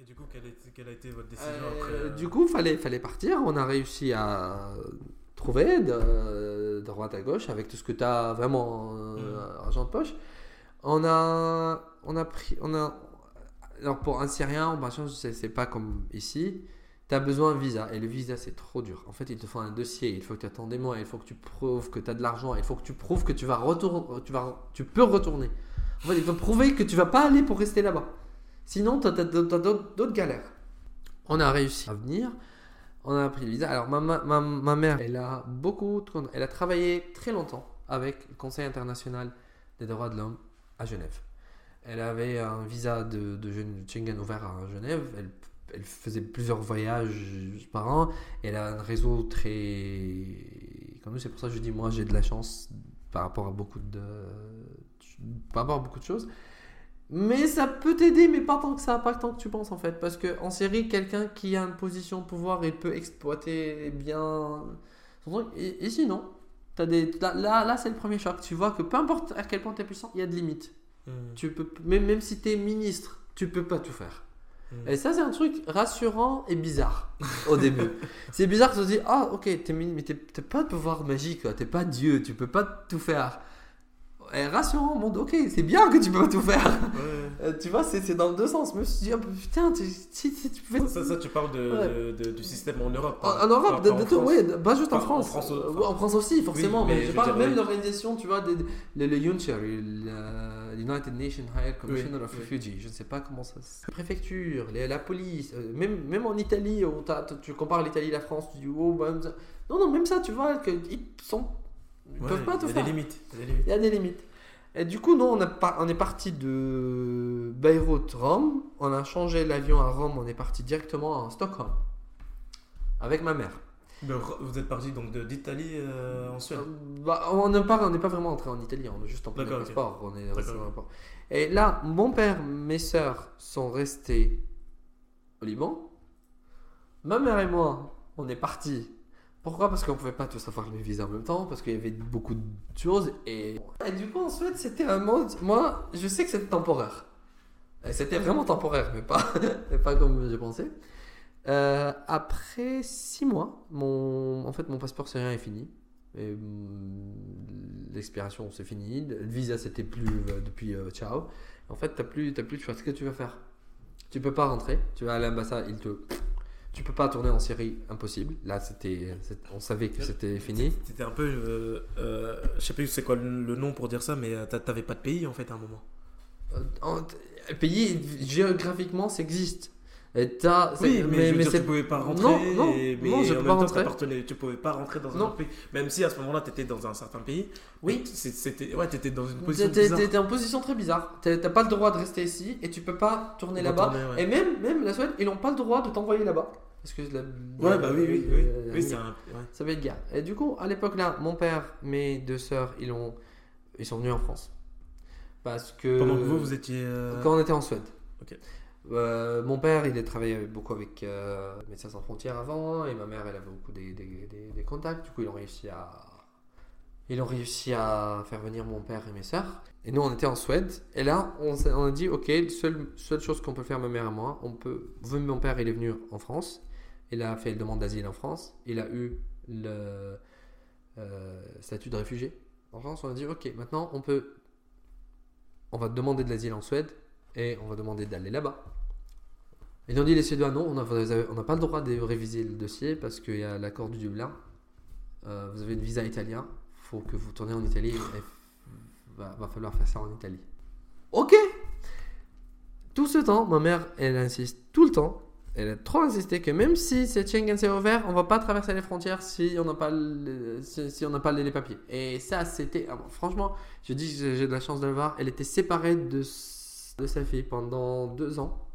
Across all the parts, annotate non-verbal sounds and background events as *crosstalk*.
Et du coup, quelle, est- quelle a été votre décision Euh, après euh, Du coup, fallait, fallait partir. On a réussi à trouver de, de droite à gauche avec tout ce que tu as vraiment euh, Mhm. argent de poche. On a, on a pris, on a, alors pour un Syrien, c'est c'est pas comme ici. Tu as besoin d'un visa et le visa c'est trop dur. En fait, ils te font un dossier, il faut que tu attendes des mois, il faut que tu prouves que tu as de l'argent, il faut que tu prouves que tu vas retourner, tu vas, tu peux retourner. En fait, il faut prouver que tu vas pas aller pour rester là-bas. Sinon, tu as, d'autres galères. On a réussi à venir. On a pris le visa. Alors, ma, mère, elle a beaucoup, elle a travaillé très longtemps avec le Conseil international des droits de l'homme à Genève. Elle avait un visa de, de Gen- Schengen ouvert à Genève. Elle, faisait plusieurs voyages par an. Elle a un réseau très. Comme c'est pour ça que je dis, moi, j'ai de la chance par rapport à beaucoup de. par rapport à beaucoup de choses. Mais ça peut t'aider, mais pas tant que ça, pas tant que tu penses en fait. Parce que en série, quelqu'un qui a une position de pouvoir, il peut exploiter bien son truc. Et, ici, non. T'as des, là, là, là, c'est le premier choc. Tu vois que peu importe à quel point tu es puissant, il y a de limites. Hmm. Tu peux, même, même si tu es ministre, tu peux pas tout faire. Hmm. Et ça, c'est un truc rassurant et bizarre au début. *laughs* c'est bizarre de se dire Ah, ok, t'es, mais t'es, pas de pouvoir magique, t'es pas Dieu, tu peux pas tout faire. Et rassurant, monde, ok, c'est bien que tu peux pas tout faire. Ouais. Euh, tu vois, c'est, dans le deux sens. Je me suis dit peu, putain, tu- si, si tu pouvais. Ça, ça, tu parles de, Ouais. de- de- du système en Europe. En, pas- en Europe, pas- de, en tout, oui, pas juste en France. Enfin. en France aussi, forcément. mais mais je parle même l'organisation, tu vois, le, le United Nations High Commissioner Oui, of oui. Refugees, je ne sais pas comment ça se... La préfecture, les- la police, euh, même, même en Italie, où tu compares l'Italie et la France, tu dis, oh, bah, non, non, même ça, tu vois, que, ils sont... Ils Ouais, peuvent pas tout Il y a faire. des limites. il y a des limites. Et du coup, nous, on, a pas, on est parti de Beyrouth, Rome. On a changé l'avion à Rome. On est parti directement à Stockholm. Avec ma mère. De- Vous êtes parti donc d'Italie euh, en Suède. Euh, bah, on n'est pas, on pas vraiment entré en Italie. On est juste en plein passeport. On est resté D'accord. dans l'aéroport. Et là, mon père, mes sœurs sont restés au Liban. Ma mère et moi, on est partis. Pourquoi? Parce qu'on pouvait pas tous avoir le visa en même temps, parce qu'il y avait beaucoup de choses. Et, du coup, en Suède, c'était un mode. Moi, je sais que c'était temporaire. C'était vraiment temporaire, mais pas, *laughs* pas comme je pensais. Euh, après six mois, mon, en fait, mon passeport syrien est fini. Hum, L'expiration, c'est fini. Le visa, c'était plus euh, depuis euh, ciao. En fait, tu n'as plus, plus de choix. Qu'est-ce que tu vas faire Tu peux pas rentrer. Tu vas à l'ambassade, il te. Tu peux pas tourner en Syrie, impossible. Là, c'était, on savait que c'était fini. C'était un peu. euh, euh, je sais plus c'est quoi le, nom pour dire ça, mais euh, t'a- t'avais pas de pays en fait à un moment. Euh, en- pays, géographiquement, ça existe. Et t'as- Oui, c'est- mais, je veux dire, c'est- tu pouvais pas rentrer. Non, non, et- mais non, je peux pas rentrer. tu pouvais pas rentrer dans un Non. autre pays. Même si à ce moment-là, tu étais dans un certain pays. Oui. mais C'était, ouais, t'étais dans une position t'es en position très bizarre. T'as pas le droit de rester ici et tu peux pas tourner là-bas. Ouais. Et même, même la Suède, ils n'ont pas le droit de t'envoyer là-bas. Parce que la, Ouais, bah oui, oui, oui. Oui, c'est un. ouais. Ça va être guerre. Et du coup, à l'époque là, mon père, mes deux sœurs, ils, ont, ils sont venus en France. Parce que. Pendant que vous, vous étiez. euh, Quand on était en Suède. Ok. Euh, mon père, il a travaillé beaucoup avec euh, Médecins sans frontières avant, et ma mère, elle avait beaucoup des, contacts. Du coup, ils ont réussi à, ils ont réussi à faire venir mon père et mes sœurs. Et nous, on était en Suède. Et là, on, a dit, ok, seule, seule chose qu'on peut faire, ma mère et moi, on peut. Mon père, il est venu en France. Il a fait une demande d'asile en France. Il a eu le euh, statut de réfugié en France. On a dit, ok, maintenant, on peut. On va demander de l'asile en Suède et on va demander d'aller là-bas. Ils ont dit les Suédois non, on n'a pas le droit de réviser le dossier parce qu'il y a l'accord du Dublin. Euh, vous avez une visa italien, faut que vous tournez en Italie et va, falloir faire ça en Italie. Ok Tout ce temps, ma mère, elle insiste tout le temps, elle a trop insisté que même si cette Schengen s'est ouvert, on va pas traverser les frontières si on n'a pas, le- si, si pas les, papiers. Et ça, c'était... ah franchement, je dis que j'ai de la chance de le voir. Elle était séparée de, de sa fille pendant deux ans.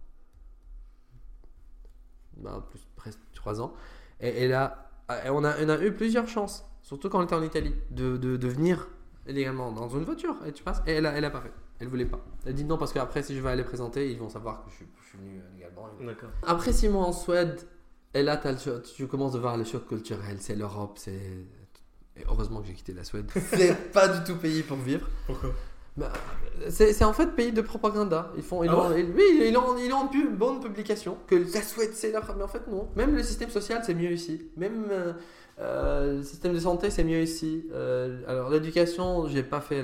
Bah, plus presque trois ans. Et a, et on, a, on a eu plusieurs chances, surtout quand on était en Italie, de, de, de venir légalement dans une voiture. Et tu passes. Et elle a, elle a pas fait. Elle voulait pas. Elle dit non parce qu'après, si je vais aller présenter, ils vont savoir que je suis, je suis venu euh, légalement. D'accord. Après six mois en Suède, et là, le tu commences à voir le choc culturel. C'est l'Europe, c'est. Et heureusement que j'ai quitté la Suède. *laughs* c'est pas du tout pays pour vivre. Pourquoi? Bah, c'est en fait pays de propaganda. Ils font, ils Ah ont, ils- oui, ils ont, ils ont une bonne publication que la Suède c'est la mais en fait non. Même le système social c'est mieux ici. Même euh, euh, le système de santé c'est mieux ici. Euh, alors l'éducation j'ai pas fait,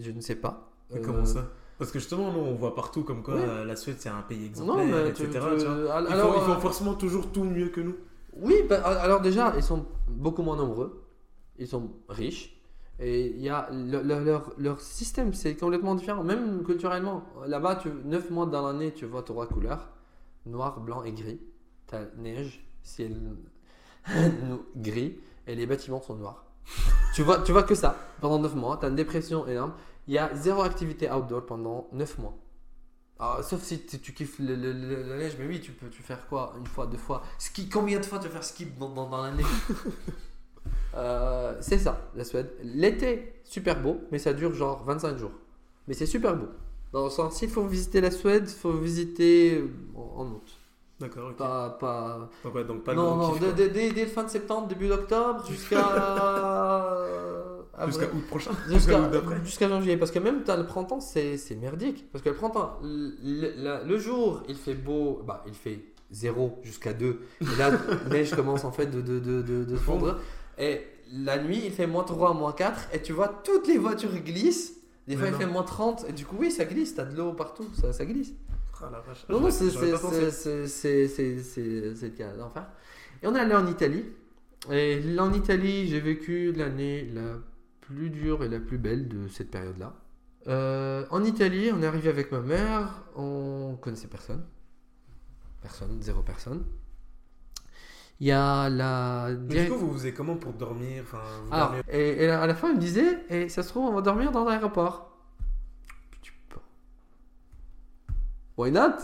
je ne sais pas. Mais comment ça? Parce que justement, nous, on voit partout comme quoi la Suède c'est un pays exemplaire, Non etc. tu- tu tu- vois. al- Ils, alors, font, ils font forcément toujours tout mieux que nous. Oui, bah, alors déjà, ils sont beaucoup moins nombreux. Ils sont riches. Et il leur, système, c'est complètement différent. Même culturellement. Là-bas, tu, 9 mois dans l'année, tu vois trois couleurs noir, blanc et gris. Tu as neige, ciel *laughs* gris. Et les bâtiments sont noirs. tu, vois, tu vois que ça pendant 9 mois. Tu une dépression énorme. Il y a zéro activité outdoor pendant 9 mois. Alors, sauf si tu, kiffes la neige, mais oui, tu peux tu faire quoi Une fois, deux fois? Ski, combien de fois tu vas faire ski dans, dans, dans l'année? Euh, C'est ça, la Suède. L'été, super beau, mais ça dure genre 25 jours. Mais c'est super beau. Dans le sens, s'il faut visiter la Suède, il faut visiter euh, en, août. D'accord, ok. Pas, pas... Donc, ouais, donc pas non, non, kiff, dès, dès- fin de septembre, début d'octobre, *laughs* jusqu'à. euh. Jusqu'à août prochain. *laughs* Jusqu'à jusqu'à janvier. Parce que même t'as le printemps, c'est merdique. Parce que le printemps, le, le- le jour, il fait beau, bah, il fait 0 jusqu'à 2. Et là, *laughs* neige commence en fait de, de, de, de, de fondre. Et la nuit, il fait moins 3, moins 4. Et tu vois, toutes les voitures glissent. Des fois, il fait moins 30. Et du coup, oui, ça glisse. T'as de l'eau partout. Ça, ça glisse. Ah, la vache. Non, non, c'est le cas d'enfer. Et on est allé en Italie. Et en Italie, j'ai vécu l'année la plus dure et la plus belle de cette période-là. Euh, en Italie, on est arrivé avec ma mère. On connaissait personne. Personne, zéro personne. Il y a la. Mais du coup, vous faisiez comment pour dormir Enfin, vous alors, dormiez- et, et à la fin, il me disait, et ça se trouve, on va dormir dans l'aéroport. Why not?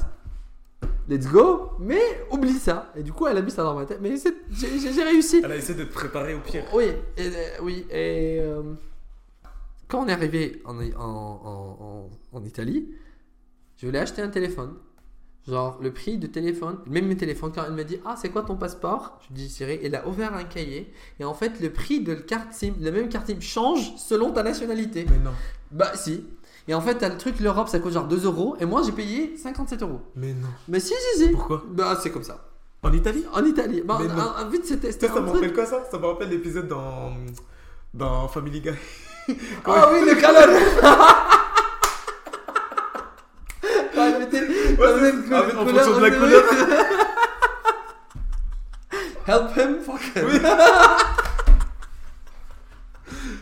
Let's go Mais oublie ça. Et du coup, elle a mis ça dans ma tête. Mais j'ai réussi. Elle a essayé de te préparer au pire. Oui, et, euh, oui. Et euh, quand on est arrivé en, en, en, en, en Italie, je voulais acheter un téléphone. Genre, le prix de téléphone, même mes téléphones, quand elle me dit Ah, c'est quoi ton passeport? Je dis Siri, elle a ouvert un cahier. Et en fait, le prix de la carte SIM, le même carte SIM, change selon ta nationalité. Mais non. Bah, si. Et en fait, t'as le truc, l'Europe, ça coûte genre 2 euros. Et moi, j'ai payé 57 euros. Mais non. Mais si, si, si. Pourquoi? Bah, c'est comme ça. En Italie? En Italie. Bah, Mais non. en- en- vite, c'était ça un me rappelle quoi ça? Ça me rappelle l'épisode dans. dans Family Guy. Ah oui, le calor *laughs* Quand elle mettait- Ouais, ah, mais en fonction de la couleur. *laughs* Help him, fuck him. Oui. *laughs*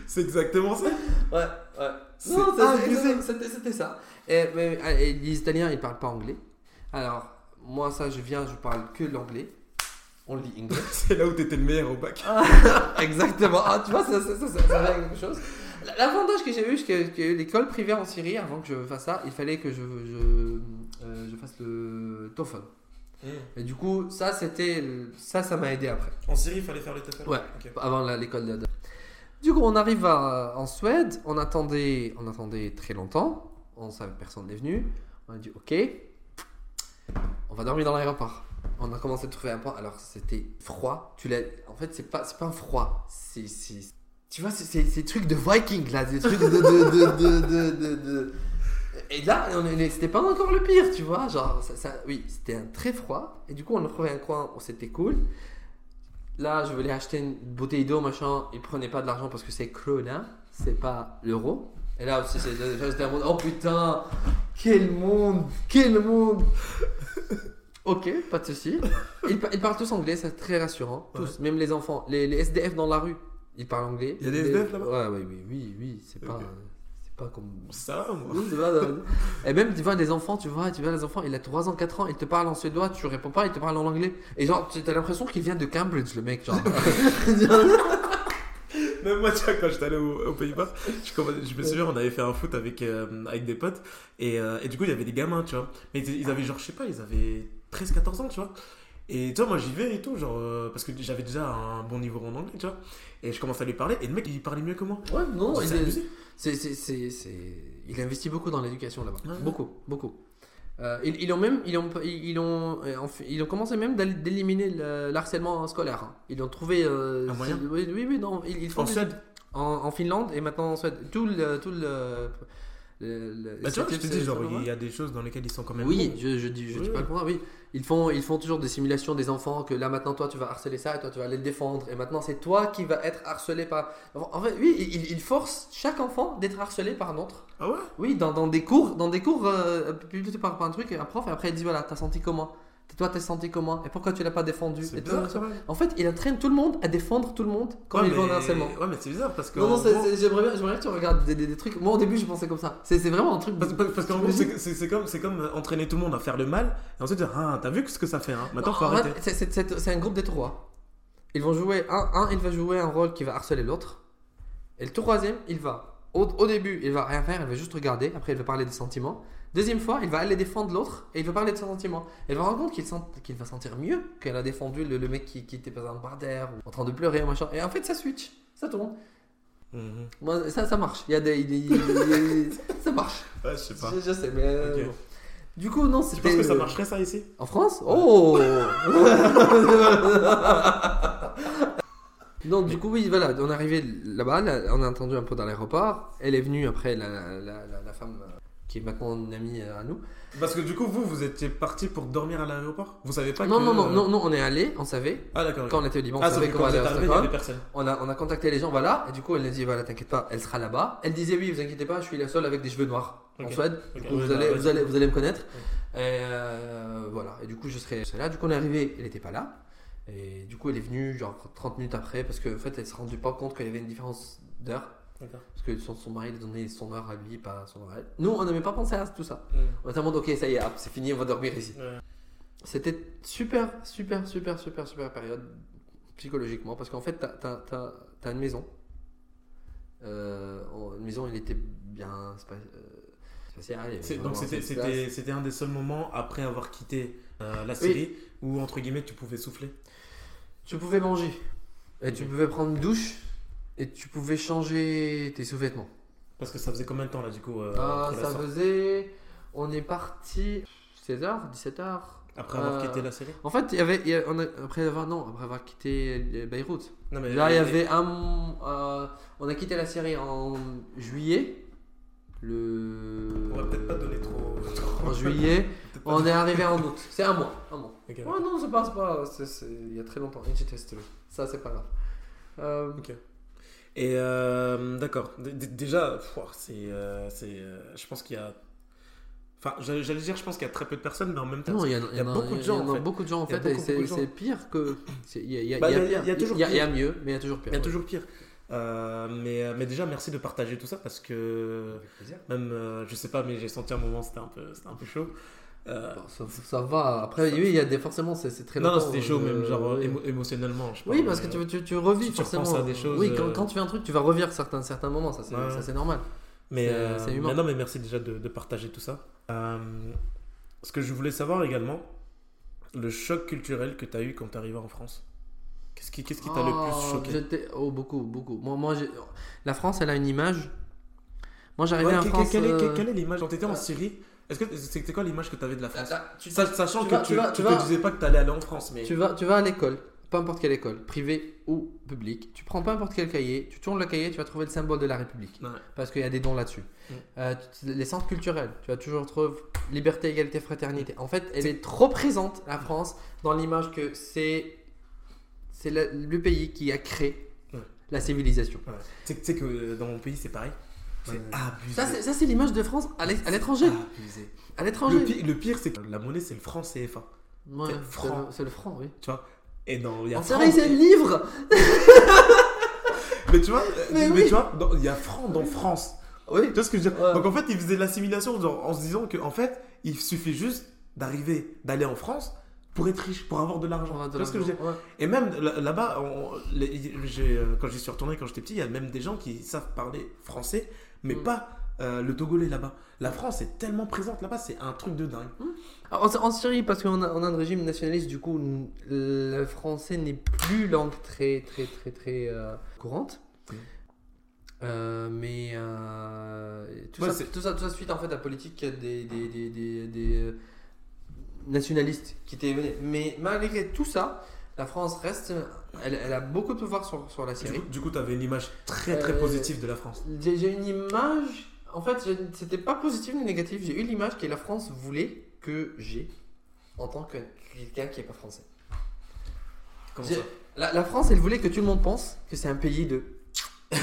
C'est exactement ça. Ouais, ouais. Non, c'était ça. Et, mais- et les Italiens, ils parlent pas anglais. Alors, moi, ça, je viens, je parle que l'anglais. On le dit anglais. *laughs* C'est là où t'étais le meilleur au bac. Exactement. Ah, tu vois, ça, ça, ça, ça, fait quelque chose. L'avantage que j'ai eu, c'est que, que l'école privée en Syrie, avant que je fasse ça, il fallait que je, je, je fasse le TOEFL. Et du coup, ça, c'était, ça, ça m'a aidé après. En Syrie, il fallait faire le TOEFL. Ouais. Avant l'école de. Du coup, on arrive à- en Suède, on attendait, on attendait très longtemps, on savait personne n'est venu. On a dit ok, on va dormir dans l'aéroport. On a commencé à trouver un point. Alors c'était froid. Tu l'as. En fait, c'est pas, c'est pas un froid. C'est, tu vois, c'est, des trucs de Viking là, des trucs de- Et là, c'était pas encore le pire, tu vois. Genre, ça, ça- oui, c'était un très froid. Et du coup, on a trouvé un coin où c'était cool. Là, je voulais acheter une bouteille d'eau, machin. Ils prenaient pas de l'argent parce que c'est krona, c'est pas l'euro. Et là aussi, j'étais en mode, oh putain, quel monde, quel monde. *laughs* Ok, pas de souci. Ils, pa- ils parlent tous anglais, c'est très rassurant. Tous, même les enfants, les, les SDF dans la rue, ils parlent anglais. Il y a des SDF là-bas? Ouais, oui, oui, oui, oui. C'est pas, pas comme. Ça, moi. Et même, tu vois, des enfants, tu vois, tu vois, les enfants, il a 3 ans, 4 ans, il te parle en suédois, tu réponds pas, il te parle en anglais. Et genre, tu as l'impression qu'il vient de Cambridge, le mec, genre. *laughs* Même moi, tu vois, quand j'étais allé au- aux, Pays-Bas, je, me souviens, on avait fait un foot avec, euh, avec des potes. Et, euh, et du coup, il y avait des gamins, tu vois. Mais ils, ils avaient, genre, je sais pas, ils avaient 13-14 ans, tu vois. Et tu vois, moi, j'y vais et tout, genre, euh, parce que j'avais déjà un bon niveau en anglais, tu vois. Et je commence à lui parler, et le mec, il parlait mieux que moi. ouais, non, il est-. c'est, c'est, c'est, c'est- il investit beaucoup dans l'éducation là-bas. Ouais. Beaucoup, beaucoup. Euh, ils, ils ont même, ils ont, ils, ont, euh, ils ont commencé même d'éliminer le, l'harcèlement scolaire. hein. Ils ont trouvé. euh, Un moyen Oui, oui, oui, non, ils, ils font En Suède en, en Finlande et maintenant en Suède. Tout le, tout le, le- le- Bah, tu vois, je te dis, genre, il y a des choses dans lesquelles ils sont quand même. oui, bons. je, je dis, je Oui, dis pas le contraire, oui. Ils font, ils font toujours des simulations des enfants que là maintenant toi tu vas harceler ça et toi tu vas aller le défendre et maintenant c'est toi qui vas être harcelé par. En fait, oui, ils il forcent chaque enfant d'être harcelé par un autre. Ah ouais? Oui, dans, dans des cours, dans des cours euh, par, par un truc, un prof et après il dit voilà, t'as senti comment? Toi t'as senti comment Et pourquoi tu l'as pas défendu Et bizarre, tout. En fait, il entraîne tout le monde à défendre tout le monde quand Ouais, il va en mais- harcèlement. Ouais, mais c'est bizarre parce que. Non, non, gros- j'aimerais bien, bien que tu regardes des, des- des trucs. Moi au début je pensais comme ça. C'est vraiment un truc. Parce, parce- parce qu'en gros, c'est comme, c'est comme entraîner tout le monde à faire le mal et ensuite dire Ah, t'as vu ce que ça fait, hein Maintenant, faut En fait, arrêter. c'est- un groupe de trois. Ils vont jouer. Un, un, il va jouer un rôle qui va harceler l'autre. Et le troisième, il va. Au, au début, il va rien faire, il va juste regarder. Après, il va parler des sentiments. Deuxième fois, il va aller défendre l'autre et il va parler de ses sentiments. Et il va rendre compte qu'il sent- qu'il va sentir mieux qu'elle a défendu le, le mec qui, qui était exemple par terre ou en train de pleurer, machin. Et en fait, ça switch, ça tourne. Mhm. Moi, ça, ça marche. Il y a des, il il a- *laughs* ça marche. Ouais, je sais pas. Je, je sais, mais. bon. Du coup, non, Tu c'était. penses que ça marcherait ça ici? En France? Oh *laughs* Donc du coup oui voilà on est arrivé là-bas là, on a entendu un peu dans l'aéroport elle est venue après la, la, la- la femme euh, qui est maintenant une amie euh, à nous Parce que du coup, vous, vous étiez parti pour dormir à l'aéroport? Vous savez pas non que. non non non non on est allé on savait Ah, d'accord. quand on était au Liban on Ah, savait qu'on allait à Stockholm on a, on a contacté les gens voilà et du coup elle a dit voilà t'inquiète pas elle sera là-bas elle disait oui vous inquiétez pas je suis la seule avec des cheveux noirs en. Suède Ok. Du coup, vous, allez, vous, allez, vous allez me connaître. Et euh, voilà. Et du coup, je serai, je serai là. Du coup, on est arrivé, elle n'était pas là. Et du coup, elle est venue genre 30 minutes après parce qu'en fait, elle s'est rendue pas compte qu'il y avait une différence d'heure. Parce que son, son mari lui a donné son heure à lui, pas son heure à elle. Nous, on n'avait pas pensé à tout ça. On était en mode, ok, ça y est, c'est fini, on va dormir ici. C'était super, super, super, super, super période psychologiquement parce qu'en fait, t'as as, une maison. Euh, une maison, elle était bien euh, spatiale. il Donc c'était un des seuls moments après avoir quitté euh, la Syrie où entre guillemets tu pouvais souffler. Tu pouvais manger. Et tu pouvais prendre une douche. Et tu pouvais changer tes sous-vêtements. Parce que ça faisait combien de temps là du coup euh, Ah, ça faisait. On est parti 16h, 17h. Après avoir Euh, quitté la Syrie En fait, il y avait. il y a- on a- après avoir. Non, après avoir quitté Beyrouth. Non mais Là, il y avait un. euh, on a quitté la Syrie en juillet. Le. On va peut-être pas donner trop. *laughs* En juillet. on est arrivé en août. C'est un mois. Un mois. Ok, Ouais, non, c'est pas. c'est pas il y a très longtemps. Ça, c'est pas grave. Euh, Et euh, d'accord. Déjà, c'est, euh, c'est, euh, je pense qu'il y a. Enfin, j'allais dire, je pense qu'il y a très peu de personnes, mais en même temps. Non, il y, a, il y a beaucoup de gens, Il y en a fait. beaucoup de gens en fait. et c'est pire que. Il y a, Bah, a- pire. il y a toujours mieux, mais il y a toujours pire. Il y a ouais. toujours pire. Euh, mais, euh, mais déjà, merci de partager tout ça parce que Avec plaisir. même, euh, je sais pas, mais j'ai senti un moment, c'était un peu, un peu chaud. Euh, Bon, ça, ça va. Après, oui, il y a des forcément, c'est très non, c'était chaud euh, même, genre émo- émotionnellement. Je Oui, parce que euh, tu, tu, tu revis tu forcément. repenses à des choses, Oui, quand, euh, quand tu fais un truc, tu vas revivre certains, certains moments, ça c'est Ouais. normal. Mais, C'est- euh, humain. mais non, mais merci déjà de, de partager tout ça. Euh, ce que je voulais savoir également, le choc culturel que tu as eu quand tu es arrivé en France. Qu'est-ce qui qu'est-ce qui t'a le Oh, plus choqué? Oh, beaucoup, beaucoup. Moi, moi la France, elle a une image. Moi, j'arrivais Ouais, en que- que- France. quelle, est, euh, quelle- quelle est l'image? Quand tu étais en euh, Syrie, est-ce que c'était quoi l'image que tu avais de la France? Tu- Sa- Sachant tu que vas- tu, vas- tu te disais pas que tu allais aller en France, mais Tu vas, tu vas à l'école, peu importe quelle école, privée ou publique, tu prends peu importe quel cahier, tu tournes le cahier, tu vas trouver le symbole de la République. Ouais. Parce qu'il y a des dons là-dessus. Mm. Euh, les centres culturels, tu vas toujours trouver liberté, égalité, fraternité. En fait, elle est trop présente, la France, dans l'image que c'est c'est le, le pays qui a créé Ouais. la civilisation. Ouais. Tu sais- tu sais que euh, dans mon pays, c'est pareil. C'est abusé. Ça, c'est ça, c'est l'image de France à l'é- à l'étranger. Abusé. À Le l'étranger. pire, le pire, c'est que la monnaie, c'est le franc CFA. Ouais, c'est le- c'est le franc, oui. Tu vois? Et dans, il y a En série, c'est le livre *laughs* Mais tu vois, *laughs* Mais mais, oui. tu vois, il y a franc dans France. Oui. Tu vois ce que je veux dire? Ouais. Donc en fait, ils faisaient l'assimilation en se disant que en fait, il suffit juste d'arriver, d'aller en France pour être riche, pour avoir de l'argent. Tu vois ce que je veux dire? Ouais. Et même là- là-bas, euh, quand j'y suis retourné quand j'étais petit, il y a même des gens qui savent parler français, mais Mm. pas euh, le togolais là-bas. La France est tellement présente là-bas, c'est un truc de dingue. Alors, En, en Syrie, parce qu'on a, on a un régime nationaliste, du coup, le français n'est plus langue très, très, très, très euh, courante. Mm. Euh, mais tout, Ouais, ça, tout, ça, tout ça suite en fait à la politique des, des, des, des, nationalistes qui étaient. Mais malgré tout ça, la France reste, elle, elle a beaucoup de pouvoir sur, sur la Syrie. du coup tu avais une image très très Euh, positive de la France. J'ai une image En fait, c'était pas positif ni négatif. J'ai eu l'image que la France voulait que j'ai en tant que quelqu'un qui est pas français. Comment ça? La, la France, elle voulait que tout le monde pense que c'est un pays de *laughs*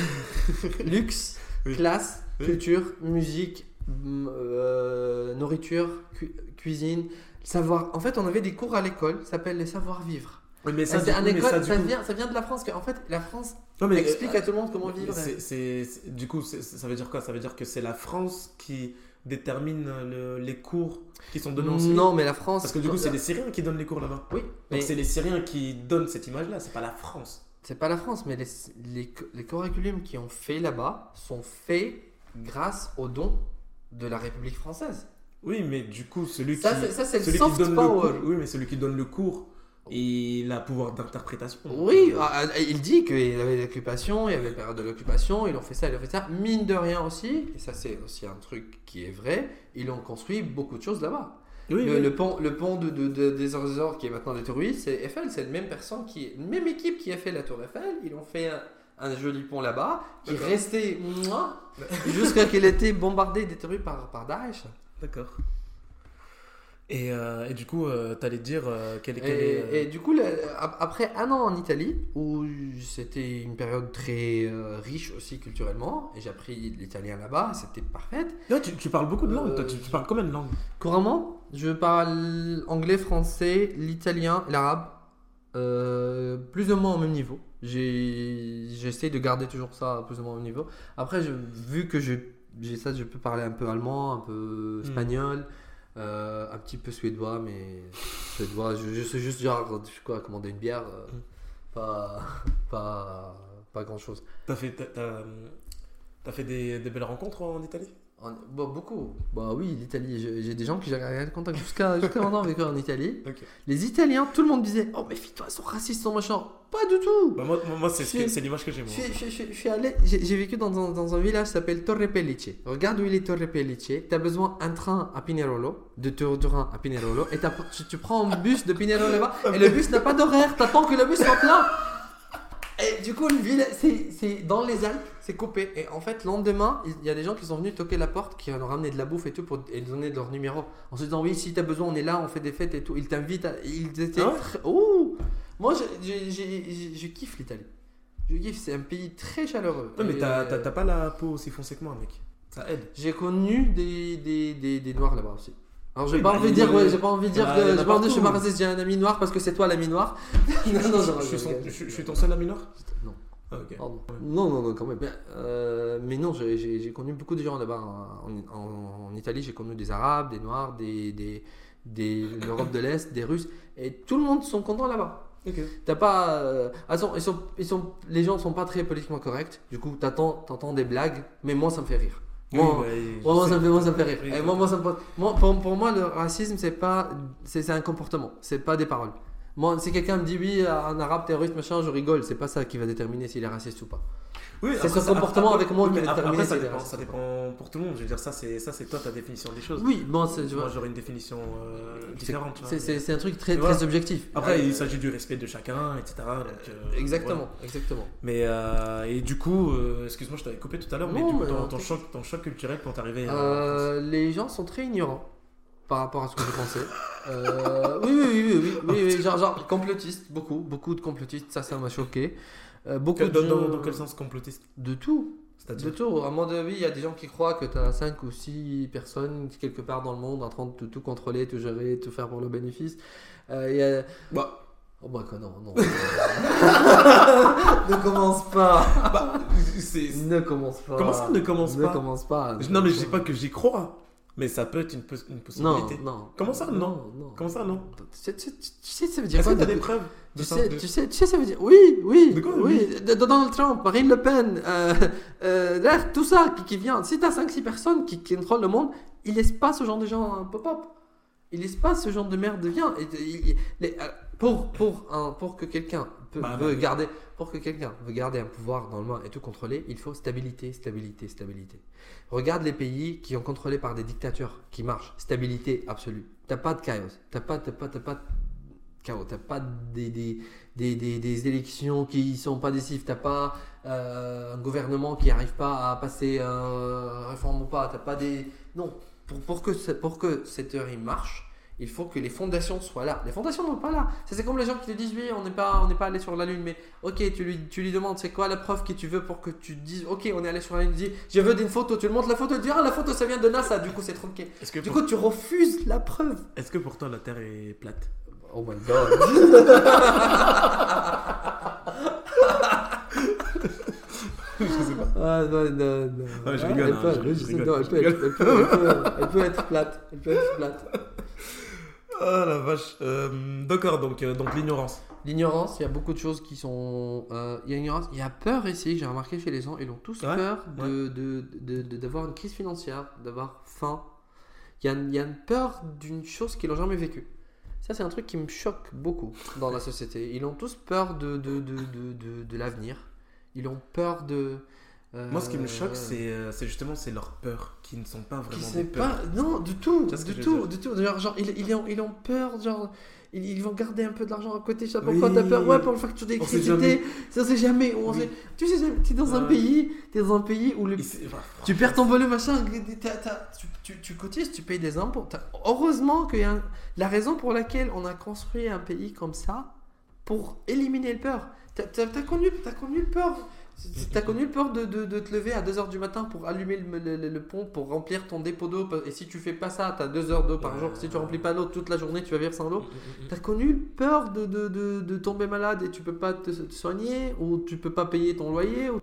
luxe, Oui. classe, Oui. culture, musique, euh, nourriture, cu- cuisine, savoir. En fait, on avait des cours à l'école, ça s'appelle les savoir-vivre. Mais ça, un coup, mais école, ça, ça, du coup- vient, ça vient de la France. en fait, la France Non, mais, explique euh, à tout le monde comment mais vivre. c'est- du coup, ça veut dire quoi? Ça veut dire que c'est la France qui détermine le- les cours qui sont donnés en Syrie? Non, mais la France. Parce que du coup, c'est les Syriens qui donnent les cours là-bas. Oui, mais Donc c'est les Syriens qui donnent cette image-là, c'est pas la France. c'est pas la France, mais les, les, les curriculums qui ont fait là-bas sont faits grâce aux dons de la République française. Oui, mais du coup, celui Ça, qui, ça, c'est le soft power. le cours, oui, mais celui qui donne le cours, il a pouvoir d'interprétation. Oui, ah, ah, il dit qu'il y avait l'occupation, il y avait la période de l'occupation, ils ont fait ça, ils ont fait ça. Mine de rien aussi, et ça c'est aussi un truc qui est vrai, ils ont construit beaucoup de choses là-bas. Oui, le, oui. le pont, le pont de, de- de- des Azores qui est maintenant détruit, c'est Eiffel, c'est la même personne qui, même équipe qui a fait la tour Eiffel. Ils ont fait un, un joli pont là-bas qui restait jusqu'à qu'il ait été bombardé et détruit par, par Daesh. D'accord. Et, euh, et du coup, euh, t'allais dire euh, quel, quel Et, est. et du coup, après un an en Italie, où c'était une période très riche aussi culturellement, et j'ai appris l'italien là-bas, c'était parfait. Non, tu, tu parles beaucoup de langues. Toi, tu, tu parles combien de langues? Couramment, je parle anglais, français, l'italien, l'arabe, plus ou moins au même niveau. J'essaie de garder toujours ça plus ou moins au même niveau. Après, je- vu que j'ai ça, je peux parler un peu allemand, un peu espagnol, euh, un petit peu suédois, mais suédois, je, je sais juste genre, je sais quoi, commander une bière, euh, Mm. pas, *laughs* pas, pas grand chose. T'as fait, t'as fait des, des belles rencontres en Italie? En- bon, beaucoup. Bah oui, l'Italie. J'ai des gens que j'ai gardé contact jusqu'à jusqu'à maintenant avec eux en Italie. *laughs* Les Italiens, tout le monde disait Oh, méfie-toi, ils sont racistes, ils sont machin. Pas du tout. Bah, moi, moi, c'est, ce l'image que j'ai, Je suis- allé, j'ai vécu dans un, dans un village qui s'appelle Torre Pellice. Regarde où il est Torre Pellice. Tu as besoin d'un train à Pinerolo, de Turin à Pinerolo, et t'as- tu, tu prends un bus de Pinerolo là-bas, et le bus n'a pas d'horaire, t'attends que le bus soit plein. Et du coup, le village, c'est dans les Alpes, c'est coupé. Et en fait, le lendemain, il y a des gens qui sont venus toquer la porte, qui ont ramené de la bouffe et tout, pour et donner leur numéro. En se disant, oui, si t'as besoin, on est là, on fait des fêtes et tout. Ils t'invitent, ils étaient Ah ouais très- Ouh Moi, je, je, je- kiffe l'Italie. Je kiffe, c'est un pays très chaleureux. Ouais, mais t'as, euh, pas la peau aussi foncée que moi, mec. Ça aide. J'ai connu des, des, des, des noirs là-bas aussi. Alors j'ai Oui, pas bah, envie de dire, ouais, j'ai pas envie de dire bah, que j'ai pas envie de dire, je suis pas raciste, j'ai un ami noir parce que c'est toi l'ami noir. non, *laughs* non, non, je, non, suis je son- rigole. je suis- je suis ton seul ami noir? Non. Ah, ok. Pardon. Non, non, non, quand même. Mais, euh, mais non, j'ai- j'ai j'ai connu beaucoup de gens là-bas. En, en- en Italie, j'ai connu des Arabes, des Noirs, des, des, des de l'Europe de l'Est, des Russes. Et tout le monde sont contents là-bas. Ok. T'as pas. euh, sont- ils sont, ils sont, les gens sont pas très politiquement corrects. Du coup, t'attends t'entends des blagues, mais moi, ça me fait rire. Moi, Oui, bah, moi, ça me fait, moi, ça me fait rire. Et bah. moi, moi, ça me moi, pour, pour moi, le racisme, c'est pas, c'est un comportement, c'est pas des paroles. Moi, si quelqu'un me dit oui, un arabe terroriste, machin, je rigole. C'est pas ça qui va déterminer s'il est raciste ou pas. Oui, C'est son comportement après- avec moi oui, qui va déterminer après, ça si c'est dépend, raciste ça dépend pour tout le monde. Je veux dire, ça, c'est, toi ta définition des choses. Oui, bon, Moi, j'aurais une définition euh, différente. c'est, un truc très, très subjectif. Après, Euh, il s'agit du respect de chacun, etc. donc, euh, Exactement, voilà. exactement. Mais euh, et du coup, euh, excuse-moi, je t'avais coupé tout à l'heure, mais du coup, ton, ton choc, ton choc culturel quand t'arrivais. Euh, les gens sont très ignorants par rapport à ce que je pensais. Euh, oui, oui, oui, oui, oui, oui, oui, genre, genre complotistes, beaucoup, beaucoup de complotistes, ça, ça m'a choqué. Euh, beaucoup dans, de dans, gens- dans quel sens complotiste De tout, de tout. À un moment donné, il y a des gens qui croient que tu as 5 ou 6 personnes quelque part dans le monde en train de tout, tout contrôler, tout gérer, tout faire pour le bénéfice. Euh, il y a... Bah, Oh bah quoi, non, non. *laughs* ne commence pas. bah, Ne commence pas. Comment ça ne commence Ne pas commence pas. Non, mais je dis pas que j'y crois, mais ça peut être une, pos- une Non, possibilité. non. Comment ça, non non? Comment ça, non? Tu sais, tu, sais, ça veut dire Est-ce quoi que t'as de- des preuves de tu sais, de- tu, sais, tu sais, ça veut dire. Oui, oui. De quoi, oui. De, Donald Trump, Marine Le Pen, euh, euh, tout ça qui, qui vient. Si t'as 5-6 personnes qui, qui contrôlent le monde, ils laissent pas ce genre de gens pop-up. Ils laissent pas ce genre de merde vient. Et, les- euh, pour, pour, pour que quelqu'un peut- Bah, veut bah, garder. Pour que quelqu'un veut garder un pouvoir dans le main et tout contrôler, il faut stabilité, stabilité, stabilité. Regarde les pays qui ont contrôlé par des dictatures qui marchent. Stabilité absolue. T'as pas de chaos. T'as pas, t'as pas, t'as pas chaos. T'as pas des, des, des, des, des élections qui sont pas décisives. T'as pas euh, un gouvernement qui arrive pas à passer euh, réforme ou pas. T'as pas des. Non. Pour, pour, que, pour que cette théorie marche, il faut que les fondations soient là. Les fondations ne sont pas là. C'est comme les gens qui te disent oui, on n'est pas, on n'est pas allé sur la Lune, mais ok, tu lui, tu lui demandes c'est quoi la preuve que tu veux pour que tu dises ok, on est allé sur la Lune. Il dit je veux une photo. Tu lui montres la photo, il dit ah, la photo ça vient de NASA, du coup c'est tronqué. Est-ce que, Du pour... coup, tu refuses la preuve. est-ce que pour toi la Terre est plate? Oh my god. *laughs* Je sais pas. Ah non, non, non. Je Ah, rigole, Elle hein, peut, je- oui, je je sais, rigole, non, elle je peut être- elle peut- elle peut- elle peut être plate. Elle peut être plate. Ah la vache. Euh, D'accord, donc, euh, donc l'ignorance. L'ignorance, il y a beaucoup de choses qui sont. euh, il y a ignorance, il y a peur ici. J'ai remarqué chez les gens, ils ont tous Ouais, peur de, de, de- de- d'avoir une crise financière, d'avoir faim. Il y a, il y a une peur d'une chose qu'ils n'ont jamais vécue. Ça, c'est un truc qui me choque beaucoup dans la société. Ils ont tous peur de, de, de, de, de, de l'avenir. Ils ont peur de. Euh, Moi, ce qui me choque, c'est euh, c'est justement c'est leurs peurs qui ne sont pas vraiment des peurs. pas, non, du tout, que du tout, du tout. Genre, genre, ils, ils, ont, ils ont peur, genre, ils, vont garder un peu de l'argent à côté. Je sais pas pourquoi Oui. t'as peur. Ouais, pour le facture d'électricité. Ça, c'est jamais. On Oui. sait- Tu sais, t'es dans un Ouais. pays, t'es dans un pays où le, tu perds ton volume, machin, t'as- t'as- tu, tu, tu cotises, tu payes des impôts. T'as- Heureusement un- la raison pour laquelle on a construit un pays comme ça, pour éliminer le peur. T'as connu, t'as connu le peur. T'as connu le peur de, de, de te lever à 2h du matin pour allumer le, le- le- le pont, pour remplir ton dépôt d'eau? Et si tu fais pas ça, t'as 2 heures d'eau par jour. Si tu remplis pas l'eau toute la journée, tu vas vivre sans l'eau. T'as connu le peur de, de, de, de tomber malade et tu peux pas te, te soigner? Ou tu peux pas payer ton loyer? ou-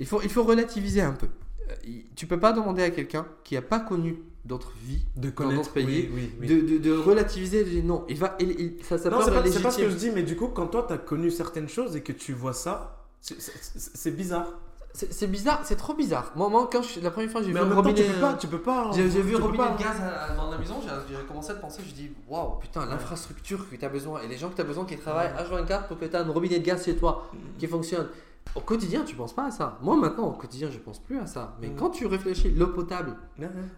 Il, faut, il faut relativiser un peu. Euh, Tu peux pas demander à quelqu'un qui a pas connu d'autres vies de connaître. pays oui, oui, oui. de, de, de relativiser. de dire non, il va, il, il- ça, ça c'est est pas, ce que je dis, mais du coup, quand toi, t'as connu certaines choses et que tu vois ça, c'est- bizarre. C'est bizarre, c'est trop bizarre. Moi, moi quand je- la première fois j'ai vu un temps, robinet, tu peux pas. Tu peux pas J'ai vu un robinet de gaz à- à- dans la maison, j'ai commencé à penser, je dis waouh, putain, l'infrastructure que tu as besoin et les gens que tu as besoin qui travaillent H24 pour que tu aies un robinet de gaz chez toi qui fonctionne. Au quotidien, tu penses pas à ça. Moi maintenant, au quotidien, je pense plus à ça. Mais Mm. quand tu réfléchis, l'eau potable,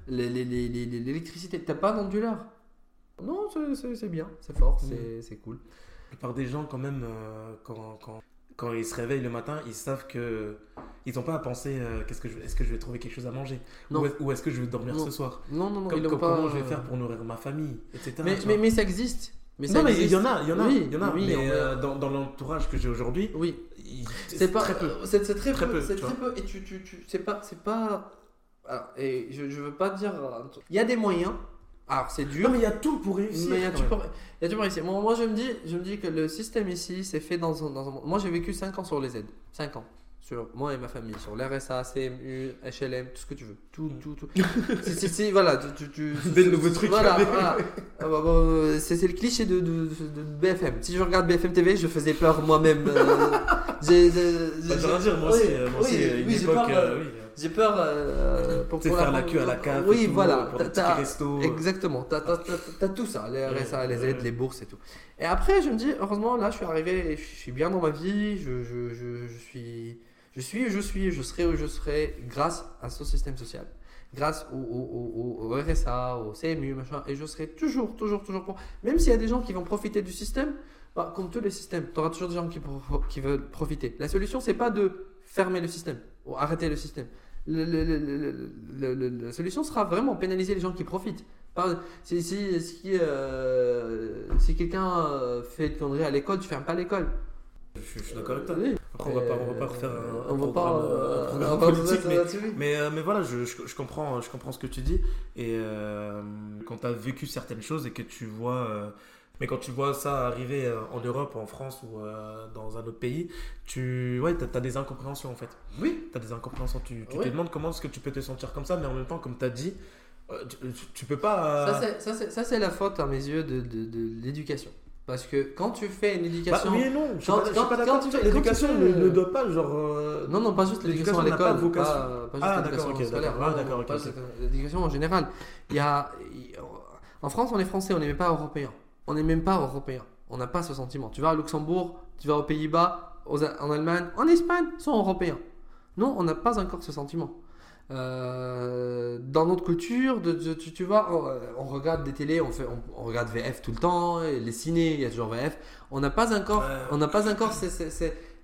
les- l'électricité, t'as pas d'onduleur. Non, c'est- bien, c'est fort, c'est c'est cool. Par des gens, quand même, euh, quand, quand, quand ils se réveillent le matin, ils savent que. Ils n'ont pas à penser euh, qu'est-ce que je, est-ce que je vais trouver quelque chose à manger? Non. Ou est- Ou est-ce que je vais dormir Non. ce soir? Non, non, non, Comme- ils comme- pas. Comment je vais faire pour nourrir ma famille, etc. Mais, mais, ça existe. Mais ça non, mais il existe. y en a, il y en a, Oui, y en a. oui, mais euh, dans, dans l'entourage que j'ai aujourd'hui, Oui, c'est pas très peu. euh, C'est très, Très peu. C'est très peu. Et tu, tu, tu c'est pas, c'est pas. Alors, et je, je veux pas dire. Il y a des moyens. Alors c'est dur. Non, mais il y a tout pour réussir. Mais il y a tout pour, il y a tout pour réussir. Moi, moi, je me dis, je me dis que le système ici, c'est fait dans un, dans un. Moi, j'ai vécu 5 ans sur les aides. 5 ans. Sur moi et ma famille. Sur l'RSA, CMU, HLM, tout ce que tu veux. Tout, tout, tout. c'est, c'est, c'est- voilà. Tu, tu, tu- *laughs* Des nouveaux trucs. Voilà, voilà. Ah bah, bah, c'est, c'est le cliché de, de, de BFM. Si je regarde BFM TV, je faisais peur moi-même. euh, *laughs* j'ai, Bah, rien à dire, moi aussi, euh, oui, euh, j'ai peur, euh, euh, oui. J'ai peur euh, pour, pour faire la queue à la cave. Oui, voilà. Pour t'as- restos. Exactement, t'as tout ça, les RSA, les aides, les bourses et tout. Et après, je me dis, heureusement, là, je suis arrivé, et je suis bien dans ma vie, je, je, je, je suis, je suis où je suis, je serai où je serai grâce à ce système social, grâce au, au, au, au RSA, au CMU, machin, et je serai toujours, toujours, toujours pour. Même s'il y a des gens qui vont profiter du système, bah, comme tous les systèmes, tu auras toujours des gens qui veulent profiter. La solution, c'est pas de fermer le système ou arrêter le système. Le- le- la solution sera vraiment pénaliser les gens qui profitent. Par- si si, si, euh, si quelqu'un euh, fait une connerie à l'école, tu fermes pas l'école. Je suis- je suis d'accord avec toi. Oui. Après, on va pas, on va pas refaire un, Euh, un on va programme, pas, un programme pas politique, mais, mais, mais voilà, je, je, je comprends, je comprends ce que tu dis. Et euh, quand tu as vécu certaines choses et que tu vois. euh, mais quand tu vois ça arriver euh, en Europe, en France ou euh, dans un autre pays, tu ouais, as, des incompréhensions en fait. Oui. Tu as des incompréhensions. Tu, tu Ouais. te demandes comment est-ce que tu peux te sentir comme ça, mais en même temps, comme tu as dit, euh, tu, tu- peux pas. euh, Ça, c'est- la faute, à mes yeux, de, de, de l'éducation. Parce que quand tu fais une bah, éducation. oui et non, je suis Quand- pas, quand- d'accord. L'éducation ne, doit pas, genre. euh, Non, non, pas juste l'éducation à n'a pas l'école. vocation. Pas, pas juste Ah, l'éducation d'accord, ok, d'accord. Ah, L'éducation en général. Il y a, en France, on est français, on n'est même pas européen. On n'est même pas européen. On n'a pas ce sentiment. Tu vas à Luxembourg, tu vas aux Pays-Bas, en Allemagne, en Espagne, sont européens. Non, on n'a pas encore ce sentiment. Euh, dans notre culture, de, de- tu, tu vois, on, euh, on regarde des télés, on, fait, on, on regarde VF tout le temps, et les ciné, il y a toujours VF. On n'a pas encore, on n'a pas encore